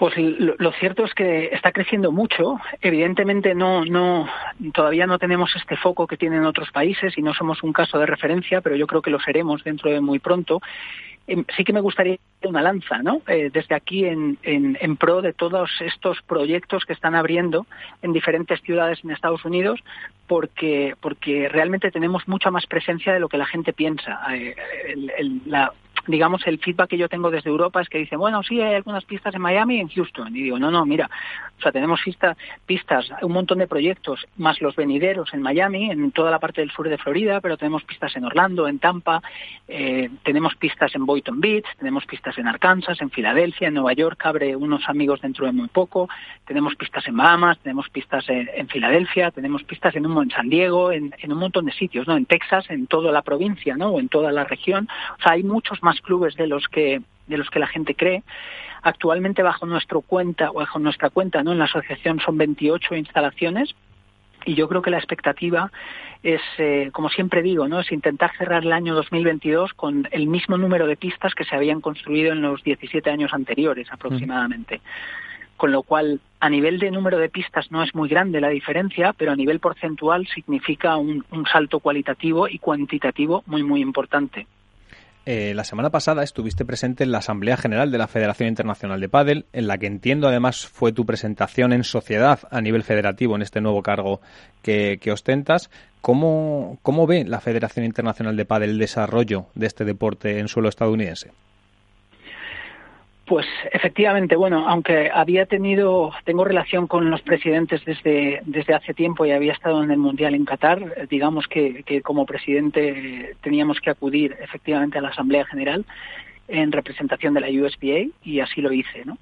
Pues lo, cierto es que está creciendo mucho. Evidentemente no, no, todavía no tenemos este foco que tienen otros países y no somos un caso de referencia, pero yo creo que lo seremos dentro de muy pronto. Em, sí que me gustaría una lanza, ¿no? Eh, desde aquí en, pro de todos estos proyectos que están abriendo en diferentes ciudades en Estados Unidos, porque porque realmente tenemos mucha más presencia de lo que la gente piensa. Eh, la, digamos, el feedback que yo tengo desde Europa es que dicen, bueno, sí, hay algunas pistas en Miami y en Houston. Y digo, no, no, mira, o sea, tenemos pistas, pistas, un montón de proyectos, más los venideros en Miami, en toda la parte del sur de Florida, pero tenemos pistas en Orlando, en Tampa, eh, tenemos pistas en Boynton Beach, tenemos pistas en Arkansas, en Filadelfia, en Nueva York, abre unos amigos dentro de muy poco, tenemos pistas en Bahamas, tenemos pistas en, Filadelfia, tenemos pistas en, un, en San Diego, en, en, un montón de sitios, ¿no? En Texas, en toda la provincia, ¿no? O en toda la región. O sea, hay muchos más clubes de los que de los que la gente cree. Actualmente bajo nuestro cuenta o bajo nuestra cuenta, ¿no? En la asociación son 28 instalaciones y yo creo que la expectativa es, eh, como siempre digo, ¿no? es intentar cerrar el año 2022 con el mismo número de pistas que se habían construido en los 17 años anteriores aproximadamente. Con lo cual, a nivel de número de pistas no es muy grande la diferencia, pero a nivel porcentual significa un salto cualitativo y cuantitativo muy, muy importante. Eh, la semana pasada estuviste presente en la Asamblea General de la Federación Internacional de Padel, en la que entiendo además fue tu presentación en sociedad a nivel federativo en este nuevo cargo que, ostentas. ¿Cómo, ¿Cómo ve la Federación Internacional de Padel el desarrollo de este deporte en suelo estadounidense? Pues efectivamente, bueno, aunque había tenido, tengo relación con los presidentes desde, desde hace tiempo y había estado en el Mundial en Qatar, digamos que, que como presidente teníamos que acudir efectivamente a la Asamblea General en representación de la USBA y así lo hice, ¿no?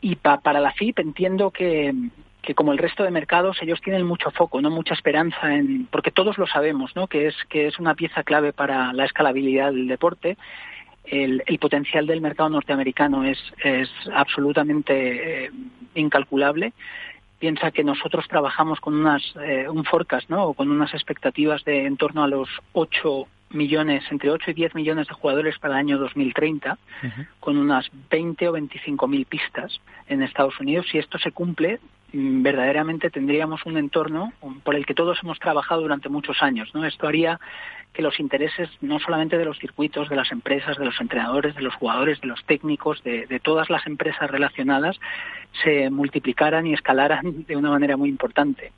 Y para la FIP entiendo que, que como el resto de mercados ellos tienen mucho foco, no mucha esperanza en porque todos lo sabemos, ¿no? Que es que es una pieza clave para la escalabilidad del deporte. El, potencial del mercado norteamericano es, es absolutamente eh, incalculable. Piensa que nosotros trabajamos con unas eh, un forecast, ¿no? O con unas expectativas de en torno a los 8 millones, entre 8 y 10 millones de jugadores para el año 2030, con unas 20 o 25 mil pistas en Estados Unidos. Si esto se cumple, mm, verdaderamente tendríamos un entorno por el que todos hemos trabajado durante muchos años. ¿no? Esto haría que los intereses no solamente de los circuitos, de las empresas, de los entrenadores, de los jugadores, de los técnicos, de, de todas las empresas relacionadas, se multiplicaran y escalaran de una manera muy importante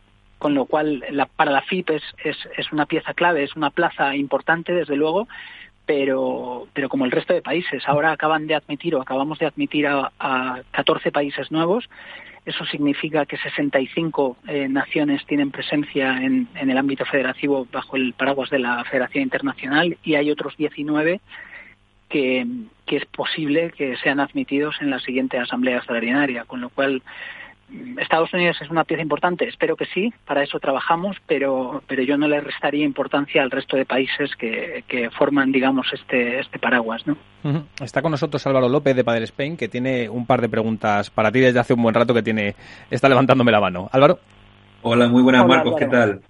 con lo cual la, para la FIP es, es, una pieza clave, es una plaza importante, desde luego, pero, pero como el resto de países. Ahora acaban de admitir o acabamos de admitir a, a 14 países nuevos. Eso significa que 65 eh, naciones tienen presencia en, en, el ámbito federativo bajo el paraguas de la Federación Internacional y hay otros 19 que, que es posible que sean admitidos en la siguiente Asamblea Extraordinaria, con lo cual Estados Unidos es una pieza importante, espero que sí, para eso trabajamos, pero, pero yo no le restaría importancia al resto de países que, que forman, digamos, este, este paraguas. ¿no? Está con nosotros Álvaro López de Padre Spain, que tiene un par de preguntas para ti desde hace un buen rato que tiene está levantándome la mano. Álvaro. Hola, muy buenas, Marcos, ¿qué tal?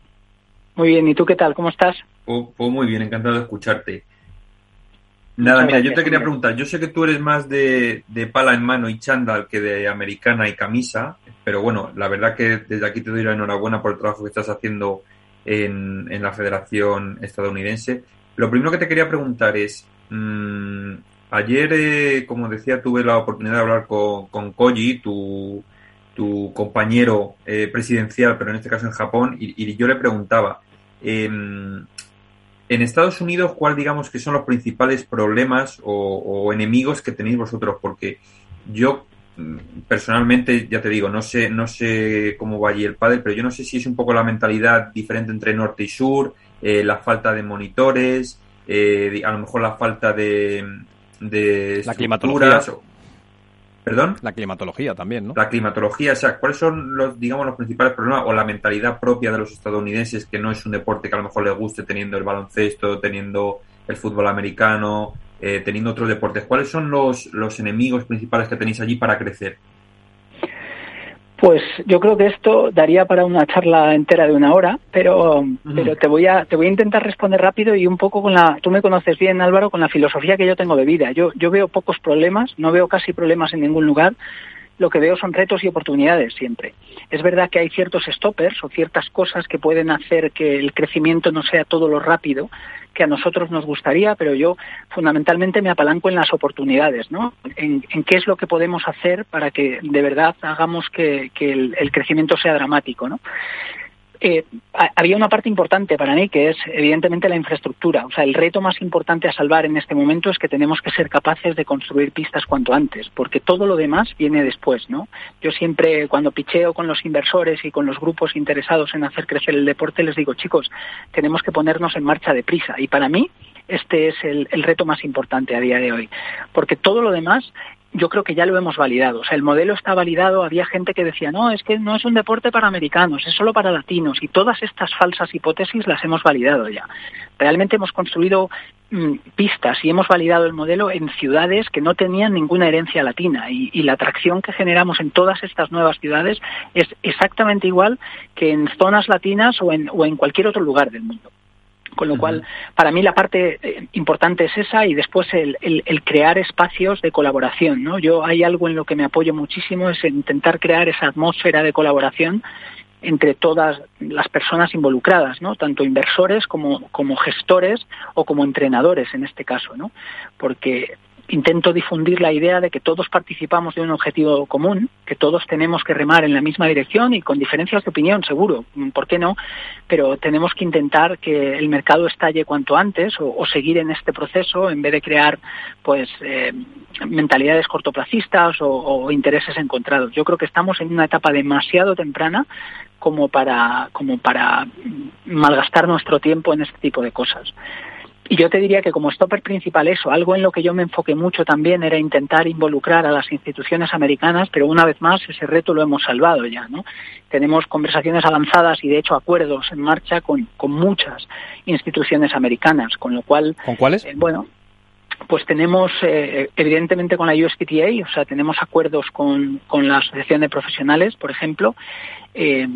Muy bien, ¿y tú qué tal? ¿Cómo estás? Oh, oh, muy bien, encantado de escucharte. Nada, mira, yo te quería preguntar, yo sé que tú eres más de, de, pala en mano y chándal que de americana y camisa, pero bueno, la verdad que desde aquí te doy la enhorabuena por el trabajo que estás haciendo en, en la Federación Estadounidense. Lo primero que te quería preguntar es, mmm, ayer, eh, como decía, tuve la oportunidad de hablar con, con Koji, tu, tu compañero eh, presidencial, pero en este caso en Japón, y, y yo le preguntaba, eh, en Estados Unidos, ¿cuál digamos que son los principales problemas o, enemigos que tenéis vosotros? Porque yo mm, personalmente, ya te digo, no sé, no sé cómo va allí el padre, pero yo no sé si es un poco la mentalidad diferente entre norte y sur, eh, la falta de monitores, eh, a lo mejor la falta de, de la climatología. ¿Perdón? La climatología también, ¿no? La climatología, o sea, ¿cuáles son los, digamos, los principales problemas o la mentalidad propia de los estadounidenses que no es un deporte que a lo mejor les guste teniendo el baloncesto, teniendo el fútbol americano, eh, teniendo otros deportes? ¿Cuáles son los, los enemigos principales que tenéis allí para crecer? Pues yo creo que esto daría para una charla entera de una hora, pero, pero te voy a te voy a intentar responder rápido y un poco con la tú me conoces bien Álvaro con la filosofía que yo tengo de vida. Yo yo veo pocos problemas, no veo casi problemas en ningún lugar lo que veo son retos y oportunidades siempre. Es verdad que hay ciertos stoppers o ciertas cosas que pueden hacer que el crecimiento no sea todo lo rápido que a nosotros nos gustaría, pero yo fundamentalmente me apalanco en las oportunidades, ¿no? En, qué es lo que podemos hacer para que de verdad hagamos que, el, el, crecimiento sea dramático, ¿no? Eh, había una parte importante para mí que es evidentemente la infraestructura. O sea, el reto más importante a salvar en este momento es que tenemos que ser capaces de construir pistas cuanto antes, porque todo lo demás viene después, ¿no? Yo siempre cuando picheo con los inversores y con los grupos interesados en hacer crecer el deporte les digo, chicos, tenemos que ponernos en marcha deprisa. Y para mí este es el, el reto más importante a día de hoy, porque todo lo demás yo creo que ya lo hemos validado. O sea, el modelo está validado. Había gente que decía, no, es que no es un deporte para americanos, es solo para latinos. Y todas estas falsas hipótesis las hemos validado ya. Realmente hemos construido mm, pistas y hemos validado el modelo en ciudades que no tenían ninguna herencia latina. Y, y la atracción que generamos en todas estas nuevas ciudades es exactamente igual que en zonas latinas o en, o en cualquier otro lugar del mundo. Con lo cual, para mí la parte eh, importante es esa y después el, el, crear espacios de colaboración. ¿no? Yo hay algo en lo que me apoyo muchísimo, es intentar crear esa atmósfera de colaboración entre todas las personas involucradas, ¿no? Tanto inversores como, como gestores o como entrenadores en este caso, ¿no? Porque intento difundir la idea de que todos participamos de un objetivo común, que todos tenemos que remar en la misma dirección y con diferencias de opinión, seguro, ¿por qué no? Pero tenemos que intentar que el mercado estalle cuanto antes o, seguir en este proceso en vez de crear, pues, eh, mentalidades cortoplacistas o, o intereses encontrados. Yo creo que estamos en una etapa demasiado temprana como para, como para malgastar nuestro tiempo en este tipo de cosas. Y yo te diría que como stopper principal eso, algo en lo que yo me enfoqué mucho también era intentar involucrar a las instituciones americanas, pero una vez más ese reto lo hemos salvado ya, ¿no? Tenemos conversaciones avanzadas y de hecho acuerdos en marcha con, con muchas instituciones americanas, con lo cual... ¿Con cuáles? Eh, bueno, pues tenemos, eh, evidentemente, con la USPTA, o sea, tenemos acuerdos con, con la Asociación de Profesionales, por ejemplo, eh,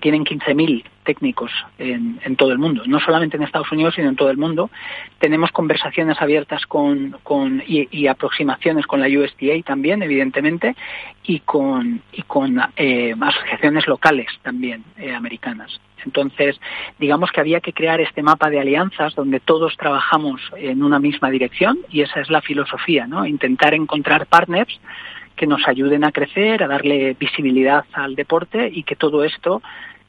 tienen 15.000 técnicos en, en, todo el mundo, no solamente en Estados Unidos, sino en todo el mundo. Tenemos conversaciones abiertas con, y, aproximaciones con la USDA también, evidentemente, y con, y con eh, asociaciones locales también eh, americanas. Entonces, digamos que había que crear este mapa de alianzas donde todos trabajamos en una misma dirección y esa es la filosofía, ¿no? Intentar encontrar partners que nos ayuden a crecer, a darle visibilidad al deporte y que todo esto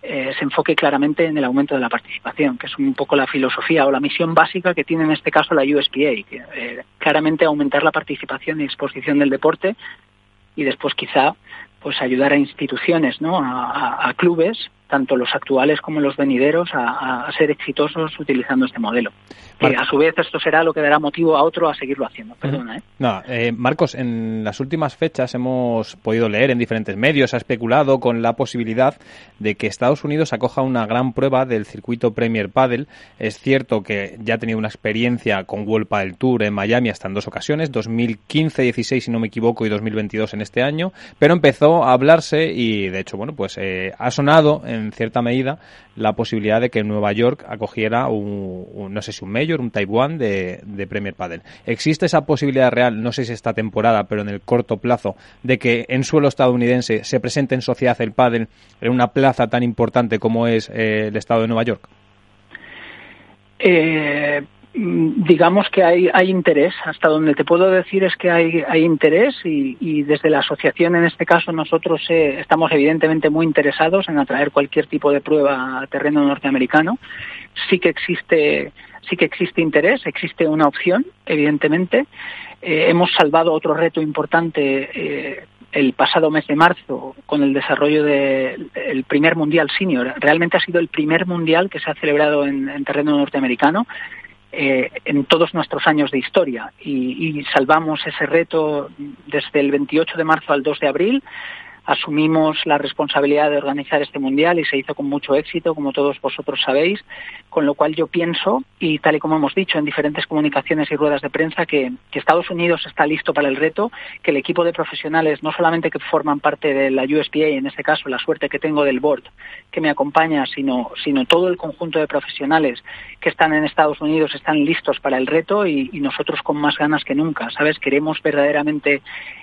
eh, se enfoque claramente en el aumento de la participación, que es un poco la filosofía o la misión básica que tiene en este caso la USPA, que eh, claramente aumentar la participación y exposición del deporte y después quizá pues ayudar a instituciones, ¿no? a, clubes tanto los actuales como los venideros, a, a ser exitosos utilizando este modelo. Que a su vez esto será lo que dará motivo a otro a seguirlo haciendo. Perdona, ¿eh? No, eh, Marcos, en las últimas fechas hemos podido leer en diferentes medios, ha especulado con la posibilidad de que Estados Unidos acoja una gran prueba del circuito Premier Padel. Es cierto que ya ha tenido una experiencia con World Padel Tour en Miami hasta en dos ocasiones, 2015, 16 si no me equivoco y 2022 en este año, pero empezó a hablarse y de hecho, bueno, pues eh, ha sonado en en cierta medida la posibilidad de que Nueva York acogiera un, no sé si un Major, un One de, de, Premier Padel. ¿Existe esa posibilidad real, no sé si esta temporada, pero en el corto plazo, de que en suelo estadounidense se presente en sociedad el pádel en una plaza tan importante como es eh, el estado de Nueva York? Eh, digamos que hay, interés. Hasta donde te puedo decir es que hay, hay interés y, desde la asociación, en este caso, nosotros eh, estamos evidentemente muy interesados en atraer cualquier tipo de prueba a terreno norteamericano. Sí que existe, sí que existe interés, existe una opción, evidentemente. Eh, hemos salvado otro reto importante eh, el pasado mes de marzo con el desarrollo del de, primer mundial senior. Realmente ha sido el primer mundial que se ha celebrado en terreno norteamericano eh, en todos nuestros años de historia y, y, salvamos ese reto desde el 28 de marzo al 2 de abril. Asumimos la responsabilidad de organizar este mundial y se hizo con mucho éxito, como todos vosotros sabéis, con lo cual yo pienso, y tal y como hemos dicho en diferentes comunicaciones y ruedas de prensa, que, Estados Unidos está listo para el reto, que el equipo de profesionales, no solamente que forman parte de la USPA, en este caso la suerte que tengo del board que me acompaña, sino, todo el conjunto de profesionales que están en Estados Unidos están listos para el reto y nosotros con más ganas que nunca, ¿sabes? Queremos verdaderamente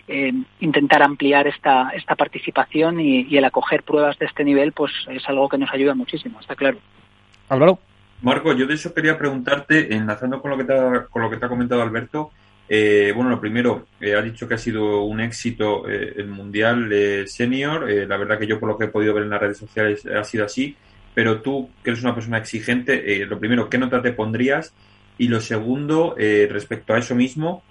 eh, intentar ampliar esta, esta participación y, y el acoger pruebas de este nivel, pues es algo que nos ayuda muchísimo, está claro. Álvaro. Marco, yo de eso quería preguntarte, enlazando con lo que te ha, con lo que te ha comentado Alberto, eh, bueno, lo primero, eh, ha dicho que ha sido un éxito eh, el Mundial Senior, la verdad que yo por lo que he podido ver en las redes sociales ha sido así, pero tú, que eres una persona exigente, lo primero, ¿qué nota te pondrías? Y lo segundo, respecto a eso mismo,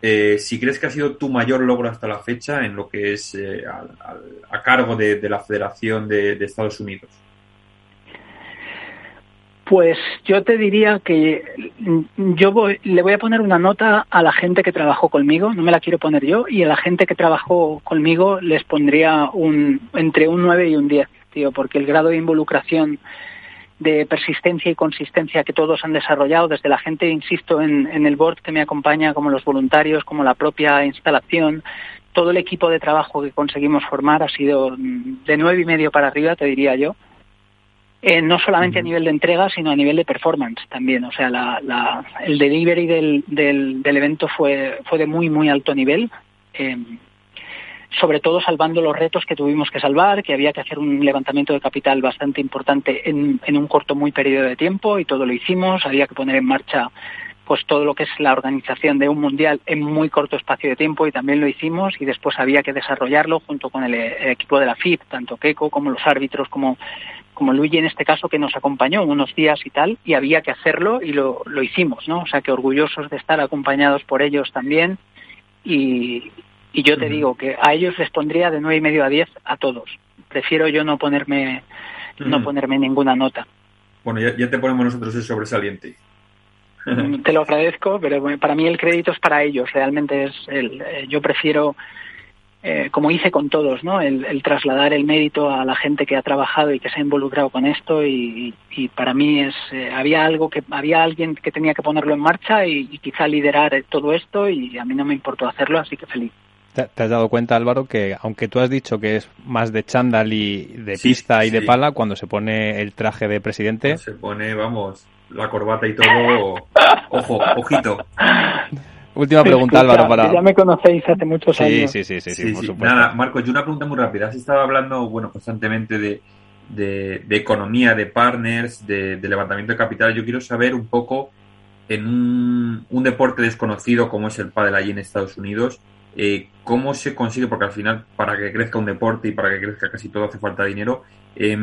si crees que ha sido tu mayor logro hasta la fecha en lo que es al, al, a cargo de, la Federación de, Estados Unidos. Pues yo te diría que yo voy, le voy a poner una nota a la gente que trabajó conmigo, no me la quiero poner yo, y a la gente que trabajó conmigo les pondría un entre un 9 y un 10, tío, porque el grado de involucración de persistencia y consistencia que todos han desarrollado, desde la gente, insisto, en, en el board que me acompaña, como los voluntarios, como la propia instalación, todo el equipo de trabajo que conseguimos formar ha sido de nueve y medio para arriba, te diría yo eh, no solamente a nivel de entrega, sino a nivel de performance también. O sea, la, la, el delivery del, del, del, evento fue, fue de muy, muy alto nivel. Eh, sobre todo salvando los retos que tuvimos que salvar, que había que hacer un levantamiento de capital bastante importante en, en un corto muy periodo de tiempo y todo lo hicimos. Había que poner en marcha pues todo lo que es la organización de un mundial en muy corto espacio de tiempo y también lo hicimos y después había que desarrollarlo junto con el, equipo de la FIP, tanto Keiko como los árbitros como como Luigi en este caso que nos acompañó unos días y tal, y había que hacerlo y lo, lo hicimos, ¿no? O sea que orgullosos de estar acompañados por ellos también y, y yo te uh -huh. digo que a ellos les pondría de nueve y medio a diez a todos. Prefiero yo no ponerme, uh -huh. no ponerme ninguna nota. Bueno, ya, ya te ponemos nosotros el sobresaliente. te lo agradezco, pero para mí el crédito es para ellos. Realmente es el, eh, yo prefiero, eh, como hice con todos, ¿no? El, trasladar el mérito a la gente que ha trabajado y que se ha involucrado con esto y, para mí es eh, había algo que había alguien que tenía que ponerlo en marcha y, quizá liderar todo esto y a mí no me importó hacerlo, así que feliz. ¿Te, has dado cuenta, Álvaro, que aunque tú has dicho que es más de chándal y de pista y de pala, cuando se pone el traje de presidente... Se pone, vamos, la corbata y todo. Ojo, ojito. Última pregunta, Álvaro, para... Ya me conocéis hace muchos años. Sí, sí, sí, sí, por supuesto. Nada, Marco, yo una pregunta muy rápida. Has estado hablando, bueno, constantemente de, de, economía, de partners, de, levantamiento de capital. Yo quiero saber un poco, en un, un deporte desconocido como es el pádel allí en Estados Unidos, eh, cómo se consigue, porque al final para que crezca un deporte y para que crezca casi todo hace falta dinero, eh,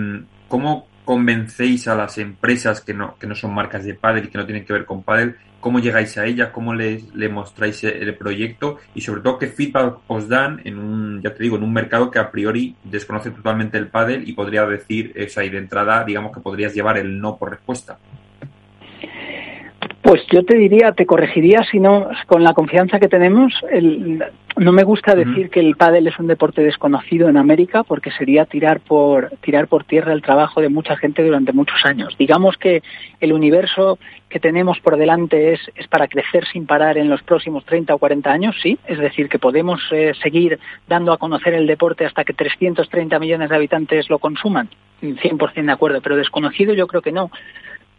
¿cómo convencéis a las empresas que no, que no son marcas de pádel y que no tienen que ver con pádel? ¿Cómo llegáis a ellas? ¿Cómo les, le mostráis el proyecto? Y sobre todo, ¿qué feedback os dan en un, ya te digo, en un mercado que a priori desconoce totalmente el pádel y podría decir, esa ahí de entrada, digamos que podrías llevar el no por respuesta? Pues yo te diría, te corregiría, si no, con la confianza que tenemos, el, no me gusta decir que el pádel es un deporte desconocido en América, porque sería tirar por tirar por tierra el trabajo de mucha gente durante muchos años. Digamos que el universo que tenemos por delante es, es para crecer sin parar en los próximos 30 o 40 años, sí, es decir, que podemos eh, seguir dando a conocer el deporte hasta que 330 millones de habitantes lo consuman, 100% de acuerdo, pero desconocido yo creo que no,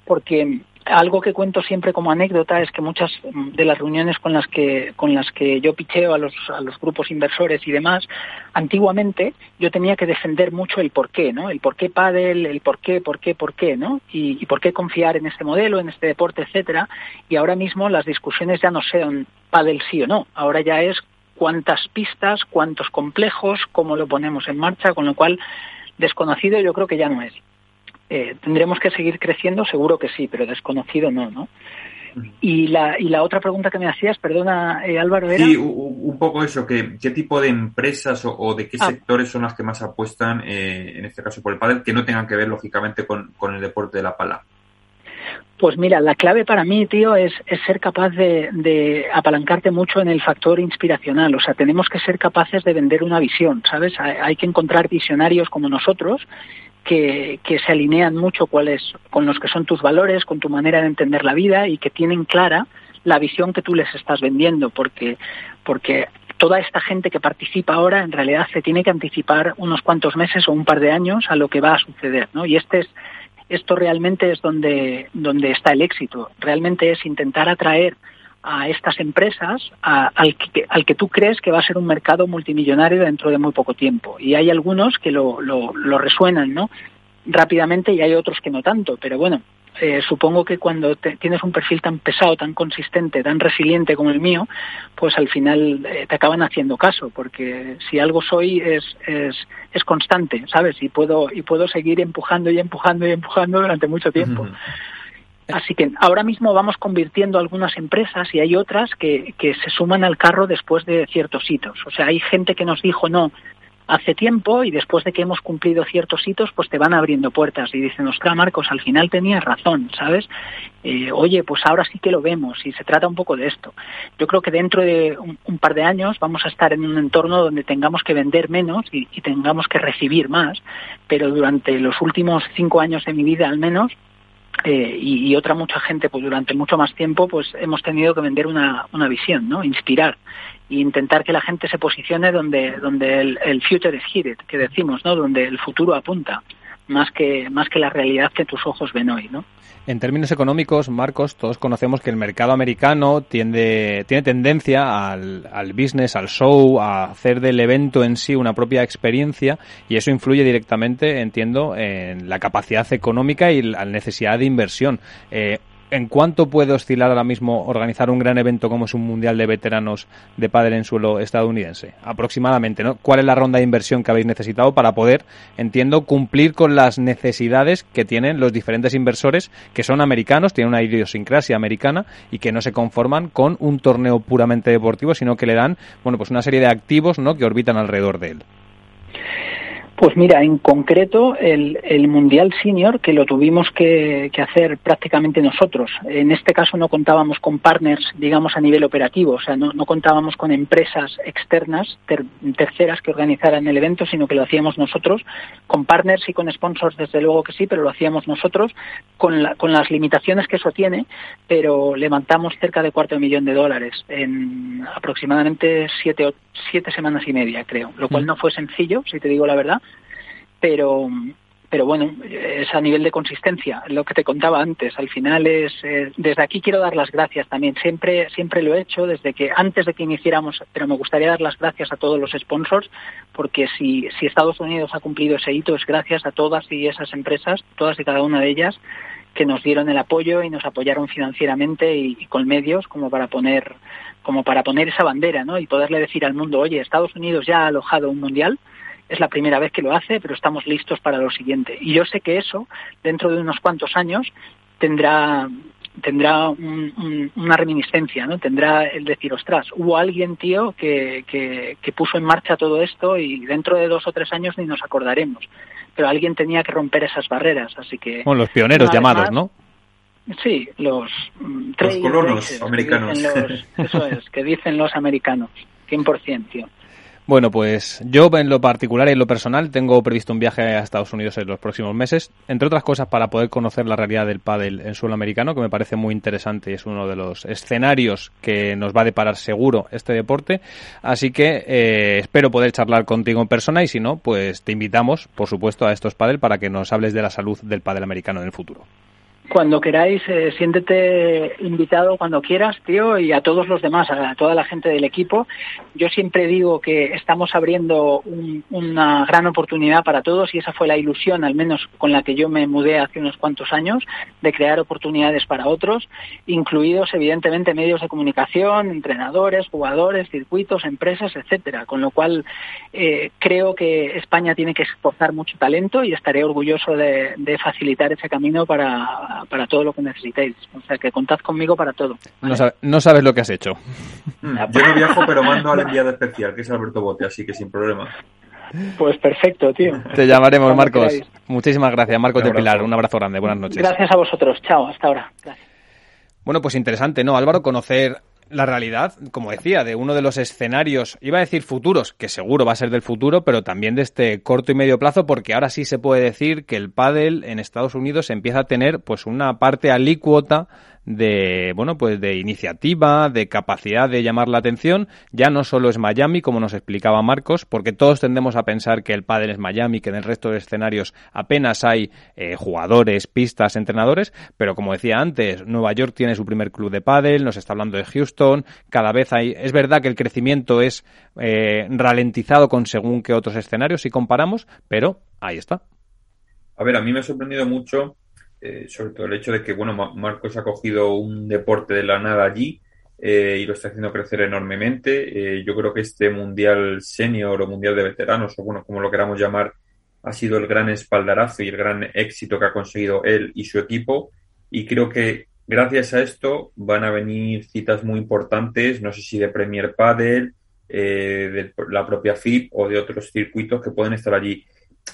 porque algo que cuento siempre como anécdota es que muchas de las reuniones con las que con las que yo picheo a los, a los grupos inversores y demás, antiguamente yo tenía que defender mucho el por qué, ¿no? El por qué pádel, el por qué, por qué, por qué, ¿no? Y, por qué confiar en este modelo, en este deporte, etcétera. Y ahora mismo las discusiones ya no sean pádel sí o no. Ahora ya es cuántas pistas, cuántos complejos, cómo lo ponemos en marcha, con lo cual desconocido yo creo que ya no es. Eh, ¿Tendremos que seguir creciendo? Seguro que sí, pero desconocido no, ¿no? Y la, y la otra pregunta que me hacías, perdona eh, Álvaro, era... Sí, un poco eso, que, ¿qué tipo de empresas o, de qué ah. sectores son las que más apuestan, eh, en este caso por el pádel, que no tengan que ver lógicamente con, el deporte de la pala? Pues mira, la clave para mí, tío, es, ser capaz de, de, apalancarte mucho en el factor inspiracional. O sea, tenemos que ser capaces de vender una visión, ¿sabes? hay que encontrar visionarios como nosotros que, se alinean mucho cuáles, con los que son tus valores, con tu manera de entender la vida y que tienen clara la visión que tú les estás vendiendo, porque, porque toda esta gente que participa ahora en realidad se tiene que anticipar unos cuantos meses o un par de años a lo que va a suceder, ¿no? Y este es, esto realmente es donde, donde está el éxito. Realmente es intentar atraer a estas empresas al, que, al que tú crees que va a ser un mercado multimillonario dentro de muy poco tiempo. Y hay algunos que lo, lo, resuenan ¿no? rápidamente y hay otros que no tanto. Pero bueno, eh, supongo que cuando tienes un perfil tan pesado, tan consistente, tan resiliente como el mío, pues al final eh, te acaban haciendo caso, porque si algo soy es, es, es, constante, ¿sabes? Y puedo, y puedo seguir empujando y empujando y empujando durante mucho tiempo. Así que ahora mismo vamos convirtiendo algunas empresas y hay otras que, que se suman al carro después de ciertos hitos. O sea, hay gente que nos dijo no hace tiempo y después de que hemos cumplido ciertos hitos, pues te van abriendo puertas y dicen, ostras, Marcos, al final tenías razón, ¿sabes? Eh, oye, pues ahora sí que lo vemos y se trata un poco de esto. Yo creo que dentro de un, par de años vamos a estar en un entorno donde tengamos que vender menos y, y tengamos que recibir más, pero durante los últimos cinco años de mi vida al menos, eh, y, otra mucha gente, pues durante mucho más tiempo, pues hemos tenido que vender una, una visión, ¿no? Inspirar e intentar que la gente se posicione donde, donde el, future is headed, que decimos, ¿no? Donde el futuro apunta, más que, más que la realidad que tus ojos ven hoy, ¿no? En términos económicos, Marcos, todos conocemos que el mercado americano tiende, tiene tendencia al, al, business, al show, a hacer del evento en sí una propia experiencia y eso influye directamente, entiendo, en la capacidad económica y la necesidad de inversión. Eh, ¿En cuánto puede oscilar ahora mismo organizar un gran evento como es un mundial de veteranos de padre en suelo estadounidense? Aproximadamente, ¿no? ¿Cuál es la ronda de inversión que habéis necesitado para poder, entiendo, cumplir con las necesidades que tienen los diferentes inversores que son americanos, tienen una idiosincrasia americana y que no se conforman con un torneo puramente deportivo, sino que le dan, bueno, pues una serie de activos, ¿no? Que orbitan alrededor de él. Pues mira, en concreto el, el Mundial Senior, que lo tuvimos que, hacer prácticamente nosotros. En este caso no contábamos con partners, digamos, a nivel operativo, o sea, no, no contábamos con empresas externas, terceras que organizaran el evento, sino que lo hacíamos nosotros, con partners y con sponsors, desde luego que sí, pero lo hacíamos nosotros, con, la, con las limitaciones que eso tiene, pero levantamos cerca de cuarto de millón de dólares en aproximadamente siete, siete semanas y media, creo, lo cual mm. no fue sencillo, si te digo la verdad pero pero bueno, es a nivel de consistencia, lo que te contaba antes. Al final es, eh, desde aquí quiero dar las gracias también. Siempre, siempre lo he hecho desde que antes de que iniciáramos, pero me gustaría dar las gracias a todos los sponsors, porque si, si Estados Unidos ha cumplido ese hito es gracias a todas y esas empresas, todas y cada una de ellas, que nos dieron el apoyo y nos apoyaron financieramente y, y con medios como para poner, como para poner esa bandera, ¿no? Y poderle decir al mundo, oye, Estados Unidos ya ha alojado un mundial es la primera vez que lo hace, pero estamos listos para lo siguiente. Y yo sé que eso, dentro de unos cuantos años, tendrá tendrá una reminiscencia, ¿no? Tendrá el decir, ostras, hubo alguien, tío, que, que, puso en marcha todo esto y dentro de dos o tres años ni nos acordaremos. Pero alguien tenía que romper esas barreras, así que... Bueno, los pioneros llamados, ¿no? Sí, los... Mm, los colonos americanos. eso es, que dicen los americanos, 100%, tío. Bueno, pues yo en lo particular y en lo personal tengo previsto un viaje a Estados Unidos en los próximos meses, entre otras cosas para poder conocer la realidad del pádel en suelo americano, que me parece muy interesante y es uno de los escenarios que nos va a deparar seguro este deporte. Así que eh, espero poder charlar contigo en persona y si no, pues te invitamos, por supuesto, a estos pádel para que nos hables de la salud del pádel americano en el futuro. Cuando queráis, eh, siéntete invitado cuando quieras, tío, y a todos los demás, a toda la gente del equipo. Yo siempre digo que estamos abriendo una gran oportunidad para todos y esa fue la ilusión, al menos con la que yo me mudé hace unos cuantos años, de crear oportunidades para otros, incluidos evidentemente medios de comunicación, entrenadores, jugadores, circuitos, empresas, etcétera. Con lo cual eh, creo que España tiene que exportar mucho talento y estaré orgulloso de facilitar ese camino para para, todo lo que necesitéis. O sea, que contad conmigo para todo. No, sabes lo que has hecho. Mm, yo no viajo, pero mando al enviado especial, que es Alberto Bote, así que sin problema. Pues perfecto, tío. Te llamaremos, Marcos. Muchísimas gracias, Marcos de Pilar. Un abrazo grande. Buenas noches. Gracias a vosotros. Chao, hasta ahora. Bueno, pues interesante, ¿no, Álvaro? Conocer la realidad, como decía, de uno de los escenarios, iba a decir futuros, que seguro va a ser del futuro, pero también de este corto y medio plazo, porque ahora sí se puede decir que el pádel en Estados Unidos empieza a tener pues una parte alícuota de, bueno, pues de iniciativa, de capacidad de llamar la atención. Ya no solo es Miami, como nos explicaba Marcos, porque todos tendemos a pensar que el pádel es Miami, que en el resto de escenarios apenas hay eh, jugadores, pistas, entrenadores, pero como decía antes, Nueva York tiene su primer club de pádel, nos está hablando de Houston, cada vez hay, es verdad que el crecimiento es eh, ralentizado con según que otros escenarios si comparamos, pero ahí está. A ver, a mí me ha sorprendido mucho eh, sobre todo el hecho de que, bueno, Marcos ha cogido un deporte de la nada allí eh, y lo está haciendo crecer enormemente. Eh, yo creo que este Mundial Senior o Mundial de Veteranos, o bueno, como lo queramos llamar, ha sido el gran espaldarazo y el gran éxito que ha conseguido él y su equipo. Y creo que gracias a esto van a venir citas muy importantes, no sé si de Premier Padel, de la propia FIP o de otros circuitos que pueden estar allí.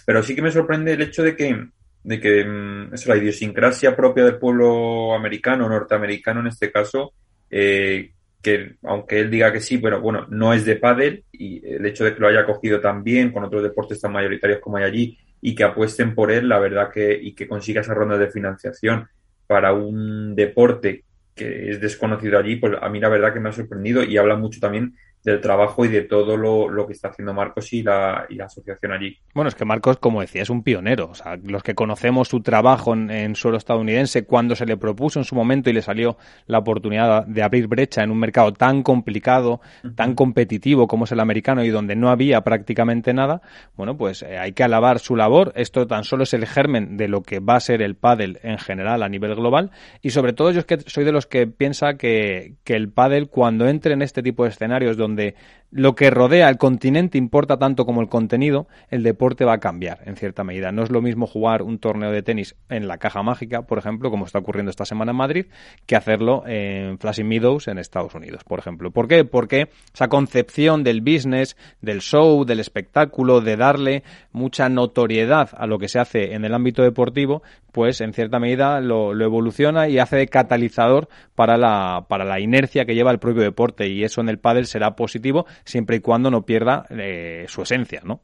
Pero sí que me sorprende el hecho de que de que mm, es la idiosincrasia propia del pueblo americano, norteamericano en este caso, eh, que aunque él diga que sí, pero bueno, no es de pádel y el hecho de que lo haya cogido también con otros deportes tan mayoritarios como hay allí y que apuesten por él, la verdad que y que consiga esa ronda de financiación para un deporte que es desconocido allí, pues a mí la verdad que me ha sorprendido y habla mucho también del trabajo y de todo lo, que está haciendo Marcos y la, y la asociación allí. Bueno, es que Marcos, como decía, es un pionero. O sea, los que conocemos su trabajo en, suelo estadounidense, cuando se le propuso en su momento y le salió la oportunidad de abrir brecha en un mercado tan complicado, tan competitivo como es el americano y donde no había prácticamente nada, bueno, pues eh, hay que alabar su labor. Esto tan solo es el germen de lo que va a ser el pádel en general a nivel global y sobre todo yo es que soy de los que piensa que, que el pádel cuando entre en este tipo de escenarios donde donde lo que rodea el continente importa tanto como el contenido, el deporte va a cambiar en cierta medida. No es lo mismo jugar un torneo de tenis en la caja mágica, por ejemplo, como está ocurriendo esta semana en Madrid, que hacerlo en Flashing Meadows en Estados Unidos, por ejemplo. ¿Por qué? Porque esa concepción del business, del show, del espectáculo, de darle mucha notoriedad a lo que se hace en el ámbito deportivo, pues en cierta medida lo, evoluciona y hace de catalizador para la, para la inercia que lleva el propio deporte y eso en el pádel será positivo siempre y cuando no pierda eh, su esencia, ¿no?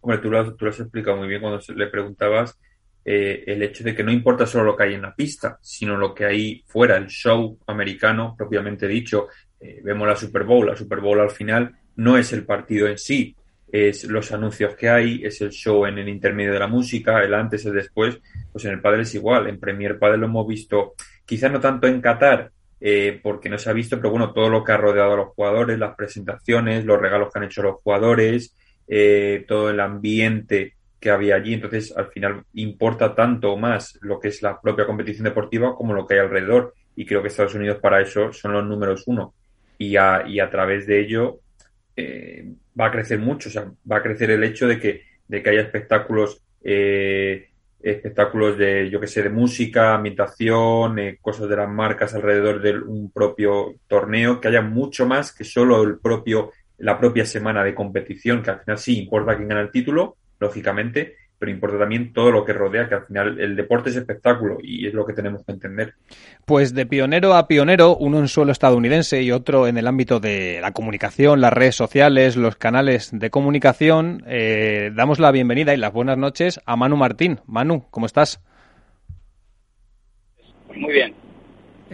Hombre, tú lo, tú lo has explicado muy bien cuando le preguntabas eh, el hecho de que no importa solo lo que hay en la pista, sino lo que hay fuera, el show americano propiamente dicho. Eh, vemos la Super Bowl, la Super Bowl al final no es el partido en sí, es los anuncios que hay, es el show en el intermedio de la música, el antes, el después, pues en el padre es igual, en Premier Padre lo hemos visto, quizás no tanto en Qatar, eh, porque no se ha visto, pero bueno, todo lo que ha rodeado a los jugadores, las presentaciones, los regalos que han hecho los jugadores, eh, todo el ambiente que había allí. Entonces, al final, importa tanto más lo que es la propia competición deportiva como lo que hay alrededor. Y creo que Estados Unidos para eso son los números uno. Y a, y a través de ello eh, va a crecer mucho. O sea, va a crecer el hecho de que, de que haya espectáculos eh, espectáculos de, yo que sé, de música, ambientación, eh, cosas de las marcas alrededor de un propio torneo, que haya mucho más que solo el propio, la propia semana de competición, que al final sí importa quién gana el título, lógicamente, pero importa también todo lo que rodea, que al final el deporte es espectáculo y es lo que tenemos que entender. Pues de pionero a pionero, uno en suelo estadounidense y otro en el ámbito de la comunicación, las redes sociales, los canales de comunicación, eh, damos la bienvenida y las buenas noches a Manu Martín. Manu, ¿cómo estás? Muy bien.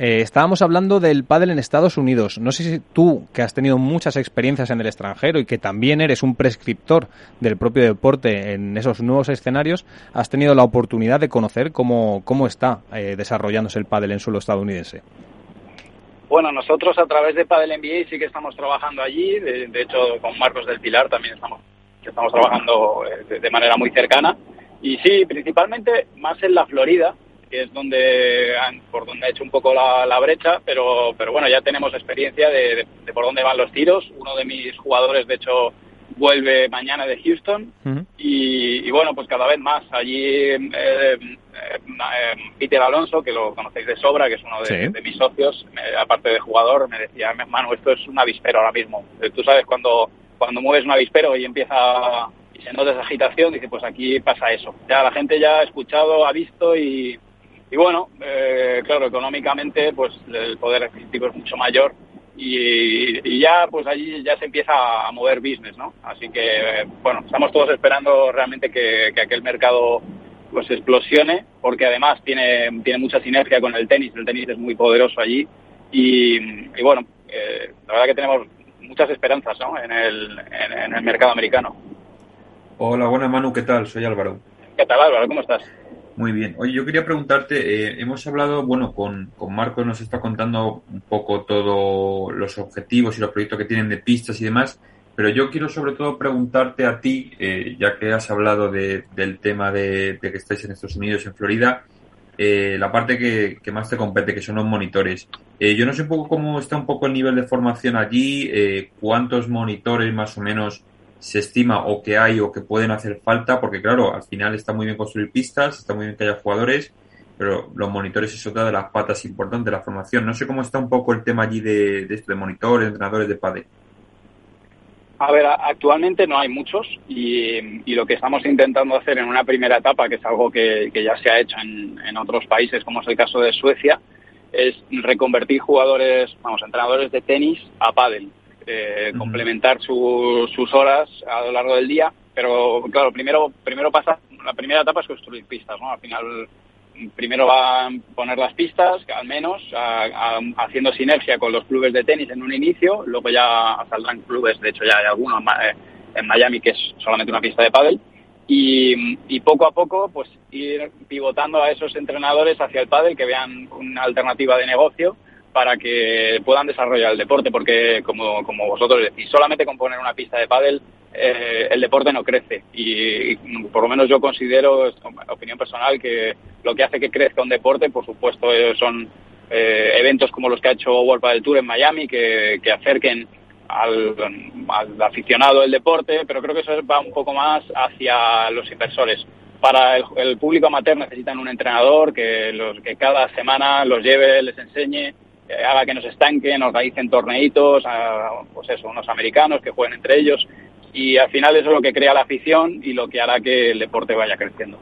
Eh, estábamos hablando del pádel en Estados Unidos. No sé si tú, que has tenido muchas experiencias en el extranjero y que también eres un prescriptor del propio deporte en esos nuevos escenarios, has tenido la oportunidad de conocer cómo, cómo está eh, desarrollándose el pádel en suelo estadounidense. Bueno, nosotros a través de Padel NBA sí que estamos trabajando allí. De, hecho, con Marcos del Pilar también estamos, estamos trabajando eh, de manera muy cercana. Y sí, principalmente más en la Florida, que es donde por donde ha hecho un poco la, brecha, pero, pero bueno, ya tenemos experiencia de, por dónde van los tiros. Uno de mis jugadores, de hecho, vuelve mañana de Houston y, bueno, pues cada vez más. Allí eh, eh, Peter Alonso, que lo conocéis de sobra, que es uno de, mis socios, aparte de jugador, me decía, Manu, esto es un avispero ahora mismo. Eh, tú sabes, cuando, cuando mueves un avispero y empieza y se nota esa agitación, dice, pues aquí pasa eso. Ya la gente ya ha escuchado, ha visto y, y bueno, eh, claro, económicamente pues el poder adquisitivo es mucho mayor y, ya pues allí ya se empieza a mover business, ¿no? Así que bueno, estamos todos esperando realmente que, aquel mercado pues explosione porque además tiene, tiene mucha sinergia con el tenis, el tenis es muy poderoso allí y, bueno, eh, la verdad que tenemos muchas esperanzas ¿no? en, el, en el mercado americano. Hola, buenas Manu, ¿qué tal? Soy Álvaro. ¿Qué tal Álvaro? ¿Cómo estás? Muy bien. Oye, yo quería preguntarte, eh, hemos hablado, bueno, con, con Marcos nos está contando un poco todos los objetivos y los proyectos que tienen de pistas y demás, pero yo quiero sobre todo preguntarte a ti, eh, ya que has hablado de, del tema de, que estáis en Estados Unidos, en Florida, eh, la parte que, que, más te compete, que son los monitores. yo no sé un poco cómo está un poco el nivel de formación allí, cuántos monitores más o menos se estima o que hay o que pueden hacer falta, porque claro, al final está muy bien construir pistas, está muy bien que haya jugadores, pero los monitores es otra de las patas importantes de la formación. No sé cómo está un poco el tema allí de, de de monitores, entrenadores de padre. A ver, actualmente no hay muchos y, lo que estamos intentando hacer en una primera etapa, que es algo que, ya se ha hecho en, en, otros países, como es el caso de Suecia, es reconvertir jugadores, vamos, entrenadores de tenis a pádel. Eh, complementar sus horas a lo largo del día. Pero claro, primero, primero pasa, la primera etapa es construir pistas, ¿no? Al final, primero va a poner las pistas, al menos, haciendo sinergia con los clubes de tenis en un inicio, luego ya saldrán clubes, de hecho ya hay algunos en Miami que es solamente una pista de pádel. Y, y, poco a poco pues ir pivotando a esos entrenadores hacia el pádel que vean una alternativa de negocio para que puedan desarrollar el deporte, porque como, como vosotros decís, solamente con poner una pista de pádel eh, el deporte no crece y, por lo menos yo considero, opinión personal, que lo que hace que crezca un deporte, por supuesto, eh, son eh, eventos como los que ha hecho World Padel Tour en Miami, que, que acerquen al, aficionado del deporte, pero creo que eso va un poco más hacia los inversores. Para el, público amateur necesitan un entrenador que, los, que cada semana los lleve, les enseñe, haga que nos estanquen, organicen torneitos, a, pues eso, unos americanos que jueguen entre ellos y al final eso es lo que crea la afición y lo que hará que el deporte vaya creciendo.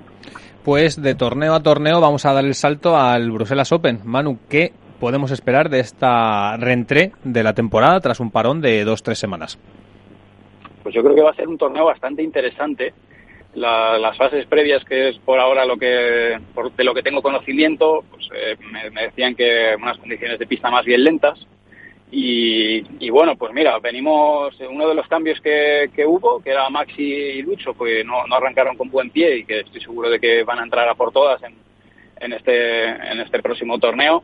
Pues de torneo a torneo vamos a dar el salto al Bruselas Open. Manu, ¿qué podemos esperar de esta reentré de la temporada tras un parón de dos tres semanas? Pues yo creo que va a ser un torneo bastante interesante. Las fases previas, que es por ahora lo que de lo que tengo conocimiento, pues, eh, me, decían que unas condiciones de pista más bien lentas. Y, bueno, pues mira, venimos, uno de los cambios que, hubo, que era Maxi y Lucho, pues no, no, arrancaron con buen pie y que estoy seguro de que van a entrar a por todas en, en, este, en este próximo torneo.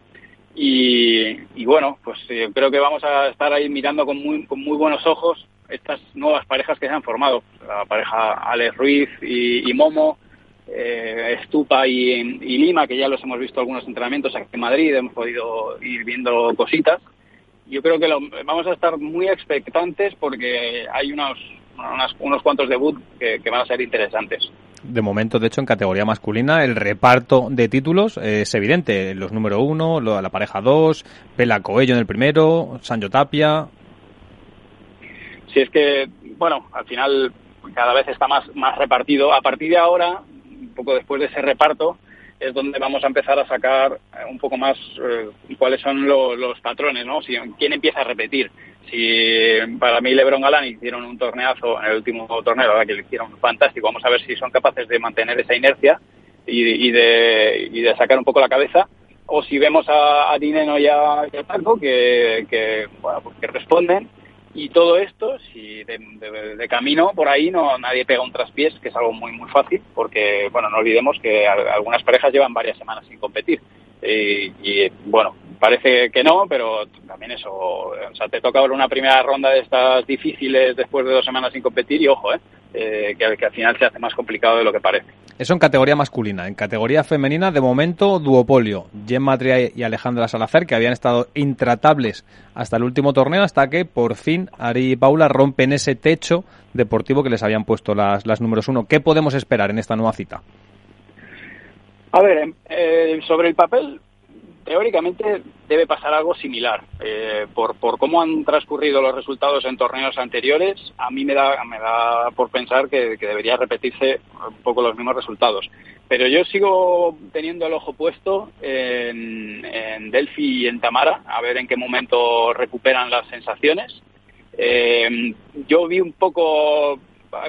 Y, bueno, pues eh, creo que vamos a estar ahí mirando con muy, con muy buenos ojos estas nuevas parejas que se han formado. La pareja Alex Ruiz y, Momo, eh, Estupa y, Lima, que ya los hemos visto algunos entrenamientos aquí en Madrid, hemos podido ir viendo cositas. Yo creo que vamos a estar muy expectantes porque hay unos, unos cuantos debut que van a ser interesantes de momento, de hecho, en categoría masculina, el reparto de títulos es evidente. Los número uno, la pareja dos, Pela Coello en el primero, Sancho Tapia. Sí, es que, bueno, al final cada vez está más, más repartido. A partir de ahora, un poco después de ese reparto, es donde vamos a empezar a sacar eh, un poco más eh, cuáles son los patrones, ¿no? Si, quién empieza a repetir. Si para mí LeBron Galán hicieron un torneazo en el último torneo, que le hicieron fantástico, vamos a ver si son capaces de mantener esa inercia y, de, y de sacar un poco la cabeza. O si vemos a, Dineno y a, Paco que, que, bueno, pues que responden y todo esto, si de, camino por ahí no nadie pega un traspiés, que es algo muy muy fácil, porque bueno, no olvidemos que algunas parejas llevan varias semanas sin competir. Y, bueno, parece que no, pero también eso, o sea, te toca ahora una primera ronda de estas difíciles después de dos semanas sin competir y ojo, ¿eh? Eh que, que, al final se hace más complicado de lo que parece. Eso en categoría masculina. En categoría femenina, de momento, duopolio. Jen Matria y Alejandra Salazar, que habían estado intratables hasta el último torneo, hasta que por fin Ari y Paula rompen ese techo deportivo que les habían puesto las, las números uno. ¿Qué podemos esperar en esta nueva cita? A ver, em, eh, sobre el papel, teóricamente debe pasar algo similar. Eh, por, por cómo han transcurrido los resultados en torneos anteriores, a mí me da, me da por pensar que, debería repetirse un poco los mismos resultados. Pero yo sigo teniendo el ojo puesto en, en Delphi y en Tamara, a ver en qué momento recuperan las sensaciones. Eh, yo vi un poco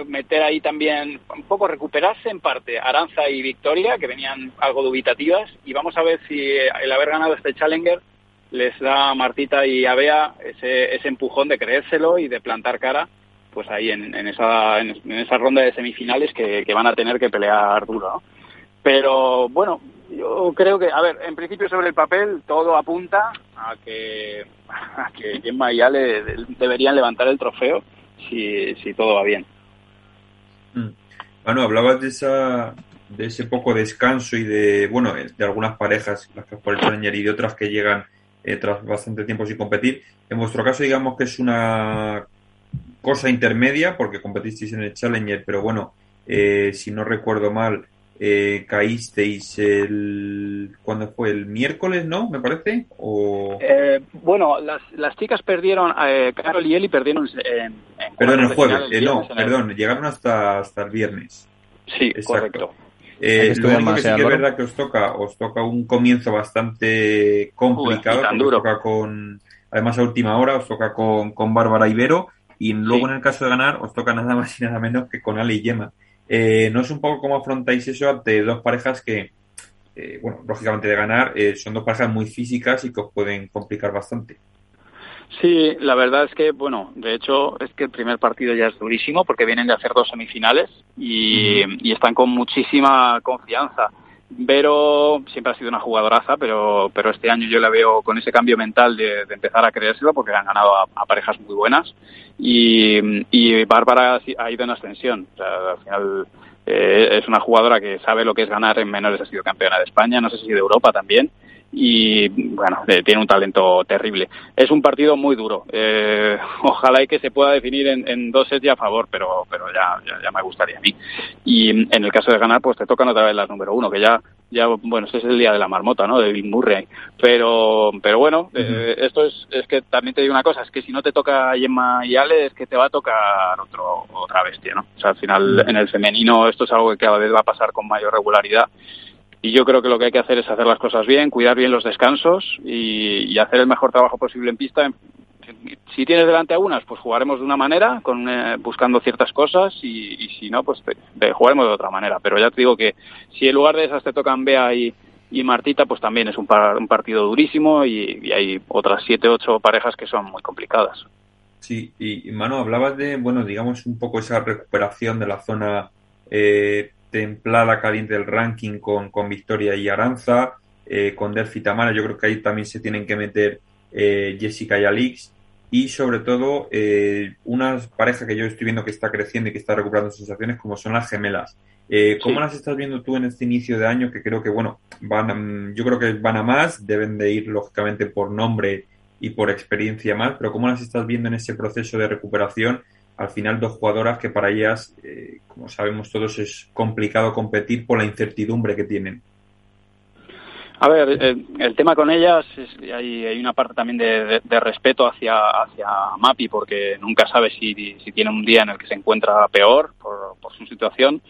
meter ahí también, un poco recuperarse en parte Aranza y Victoria, que venían algo dubitativas, y vamos a ver si el haber ganado este Challenger les da a Martita y a Bea ese, ese empujón de creérselo y de plantar cara pues ahí en, esa, en, esa ronda de semifinales que, van a tener que pelear duro. Pero bueno, yo creo que, a ver, en principio sobre el papel todo apunta a que, a que Gemma y Ale deberían levantar el trofeo si, si todo va bien. Bueno, mm. hablabas de esa de ese poco descanso y de, bueno, de algunas parejas, las que por el Challenger y de otras que llegan eh, tras bastante tiempo sin competir. En vuestro caso, digamos que es una cosa intermedia, porque competisteis en el Challenger, pero bueno, eh, si no recuerdo mal, eh, caísteis el cuando fue el miércoles no me parece o eh, bueno las, las chicas perdieron eh, Carol y Eli perdieron en, perdón el jueves eh, no perdón llegaron hasta hasta el viernes. Sí correcto. Eh, lo único que sí que es verdad que os toca os toca un comienzo bastante complicado Uy, os toca con además a última hora os toca con con Bárbara Ibero y luego en el caso de ganar os toca nada más y nada menos que con Ale y Yema eh, ¿No es un poco cómo afrontáis eso ante dos parejas que, eh, bueno, lógicamente de ganar, eh, son dos parejas muy físicas y que os pueden complicar bastante? Sí, la verdad es que, bueno, de hecho es que el primer partido ya es durísimo porque vienen de hacer dos semifinales y, y están con muchísima confianza. Vero siempre ha sido una jugadoraza, pero, pero este año yo la veo con ese cambio mental de, empezar a creérselo porque han ganado a, parejas muy buenas y, y Bárbara ha ido en ascensión. O sea, al final eh, es una jugadora que sabe lo que es ganar en menores, ha sido campeona de España, no sé si de Europa también. Y bueno, tiene un talento terrible. Es un partido muy duro. Eh, ojalá y que se pueda definir en, dos sets a favor, pero, pero ya, ya, me gustaría a mí. Y en el caso de ganar, pues te tocan otra vez las número uno, que ya, ya bueno, este es el día de la marmota, ¿no? De Bill Murray. Pero, pero bueno, eh, esto es, es que también te digo una cosa, es que si no te toca Gemma y Ale, es que te va a tocar otro, otra bestia, ¿no? O sea, al final en el femenino esto es algo que cada vez va a pasar con mayor regularidad y yo creo que lo que hay que hacer es hacer las cosas bien, cuidar bien los descansos y, hacer el mejor trabajo posible en pista. Si tienes delante algunas, pues jugaremos de una manera, con, eh, buscando ciertas cosas, y, si no, pues jugaremos de otra manera. Pero ya te digo que si en lugar de esas te tocan Bea y, Martita, pues también es un, un partido durísimo y, hay otras siete, ocho parejas que son muy complicadas. Sí, y Manu, hablabas de, bueno, digamos un poco esa recuperación de la zona eh, templada caliente del ranking con, con Victoria y Aranza, eh, con Delphi Tamara, yo creo que ahí también se tienen que meter eh, Jessica y Alix, y sobre todo eh, una pareja que yo estoy viendo que está creciendo y que está recuperando sensaciones como son las gemelas. Eh, ¿Cómo las estás viendo tú en este inicio de año? Que creo que, bueno, van yo creo que van a más, deben de ir lógicamente por nombre y por experiencia más, pero ¿cómo las estás viendo en ese proceso de recuperación al final dos jugadoras que para ellas, eh, como sabemos todos, es complicado competir por la incertidumbre que tienen. A ver, el, tema con ellas, es, hay, hay, una parte también de, respeto hacia, hacia Mapi, porque nunca sabe si, si, tiene un día en el que se encuentra peor por, por su situación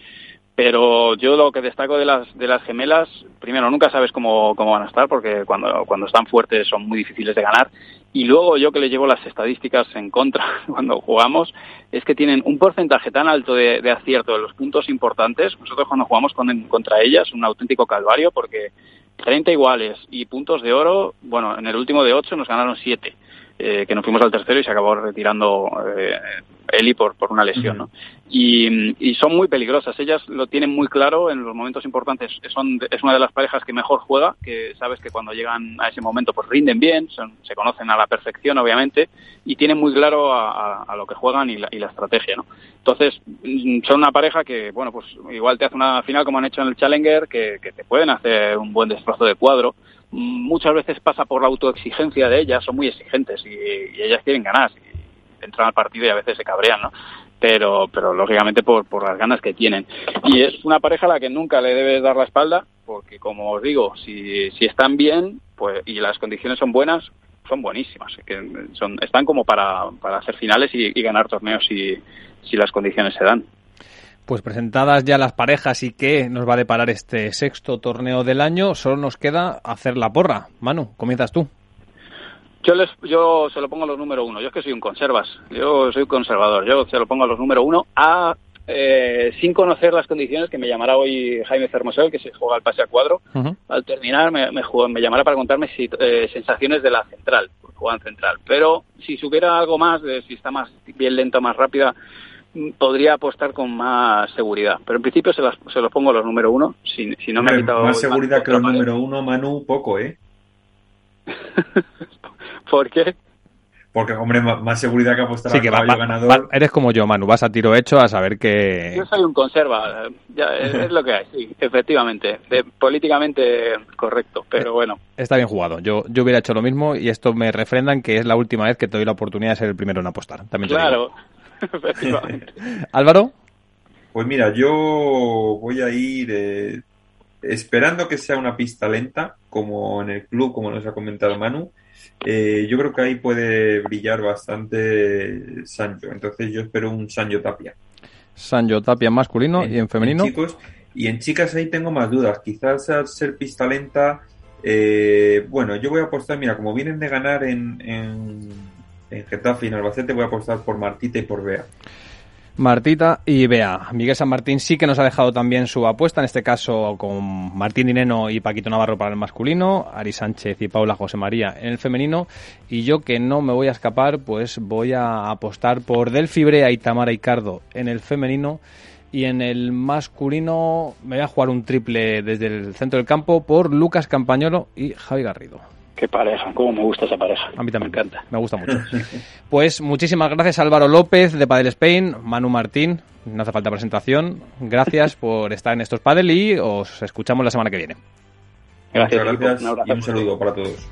pero yo lo que destaco de las de las gemelas primero nunca sabes cómo, cómo van a estar porque cuando cuando están fuertes son muy difíciles de ganar y luego yo que le llevo las estadísticas en contra cuando jugamos es que tienen un porcentaje tan alto de, acierto de los puntos importantes nosotros cuando jugamos con, contra ellas un auténtico calvario porque 30 iguales y puntos de oro bueno en el último de 8 nos ganaron 7 eh, que nos fuimos al tercero y se acabó retirando eh, Eli por, por una lesión, ¿no? Y, son muy peligrosas. Ellas lo tienen muy claro en los momentos importantes. Son, es una de las parejas que mejor juega, que sabes que cuando llegan a ese momento pues rinden bien, se conocen a la perfección, obviamente, y tienen muy claro a, lo que juegan y la, y la, estrategia, ¿no? Entonces, mm, son una pareja que, bueno, pues igual te hace una final como han hecho en el Challenger, que, que te pueden hacer un buen destrozo de cuadro. Muchas veces pasa por la autoexigencia de ellas, son muy exigentes y, y ellas quieren ganar entran al partido y a veces se cabrean, ¿no? Pero, pero lógicamente por, por las ganas que tienen. Y es una pareja a la que nunca le debes dar la espalda, porque como os digo, si, si están bien pues y las condiciones son buenas, son buenísimas. Que son, están como para, para hacer finales y, ganar torneos si, si las condiciones se dan. Pues presentadas ya las parejas y qué nos va a deparar este sexto torneo del año, solo nos queda hacer la porra. Manu, comienzas tú. Yo, les, yo se lo pongo a los número uno. Yo es que soy un conservas. Yo soy conservador. Yo se lo pongo a los número uno a, eh, sin conocer las condiciones que me llamará hoy Jaime Fermosel, que se juega al pase a cuadro. Al terminar me, me, me, llamará para contarme si, eh, sensaciones de la central, juegan central. Pero si supiera algo más, de si está más bien lenta, más rápida, podría apostar con más seguridad. Pero en principio se, las, se los pongo a los número uno. Si, si no me ha quitado más seguridad que los número uno, Manu, poco, ¿eh? ¿Por qué? Porque, hombre, más seguridad que apostar sí, que va, ganador. eres como yo, Manu, vas a tiro hecho a saber que... Yo soy un conserva, es, lo que hay, sí, efectivamente, políticamente correcto, pero eh, bueno. Está bien jugado, yo, yo hubiera hecho lo mismo y esto me refrendan que es la última vez que te doy la oportunidad de ser el primero en apostar. También claro. Álvaro. Pues mira, yo voy a ir eh, esperando que sea una pista lenta, como en el club, como nos ha comentado Manu eh, yo creo que ahí puede brillar bastante Sancho. Entonces yo espero un Sancho Tapia. Sancho Tapia en masculino y en femenino. chicos, y en chicas ahí tengo más dudas. Quizás al ser pista lenta, eh, bueno, yo voy a apostar, mira, como vienen de ganar en, en, en Getafe y en Albacete, voy a apostar por Martita y por Bea. Martita y Bea. Miguel San Martín sí que nos ha dejado también su apuesta, en este caso con Martín Dineno y Paquito Navarro para el masculino, Ari Sánchez y Paula José María en el femenino, y yo que no me voy a escapar, pues voy a apostar por Delphi Brea y Tamara Icardo en el femenino, y en el masculino me voy a jugar un triple desde el centro del campo por Lucas Campañolo y Javi Garrido. Qué pareja, cómo me gusta esa pareja. A mí también. Me encanta. Me gusta mucho. Pues muchísimas gracias Álvaro López de Padel Spain, Manu Martín, no hace falta presentación. Gracias por estar en estos Padel y os escuchamos la semana que viene. Gracias, gracias y un saludo para todos.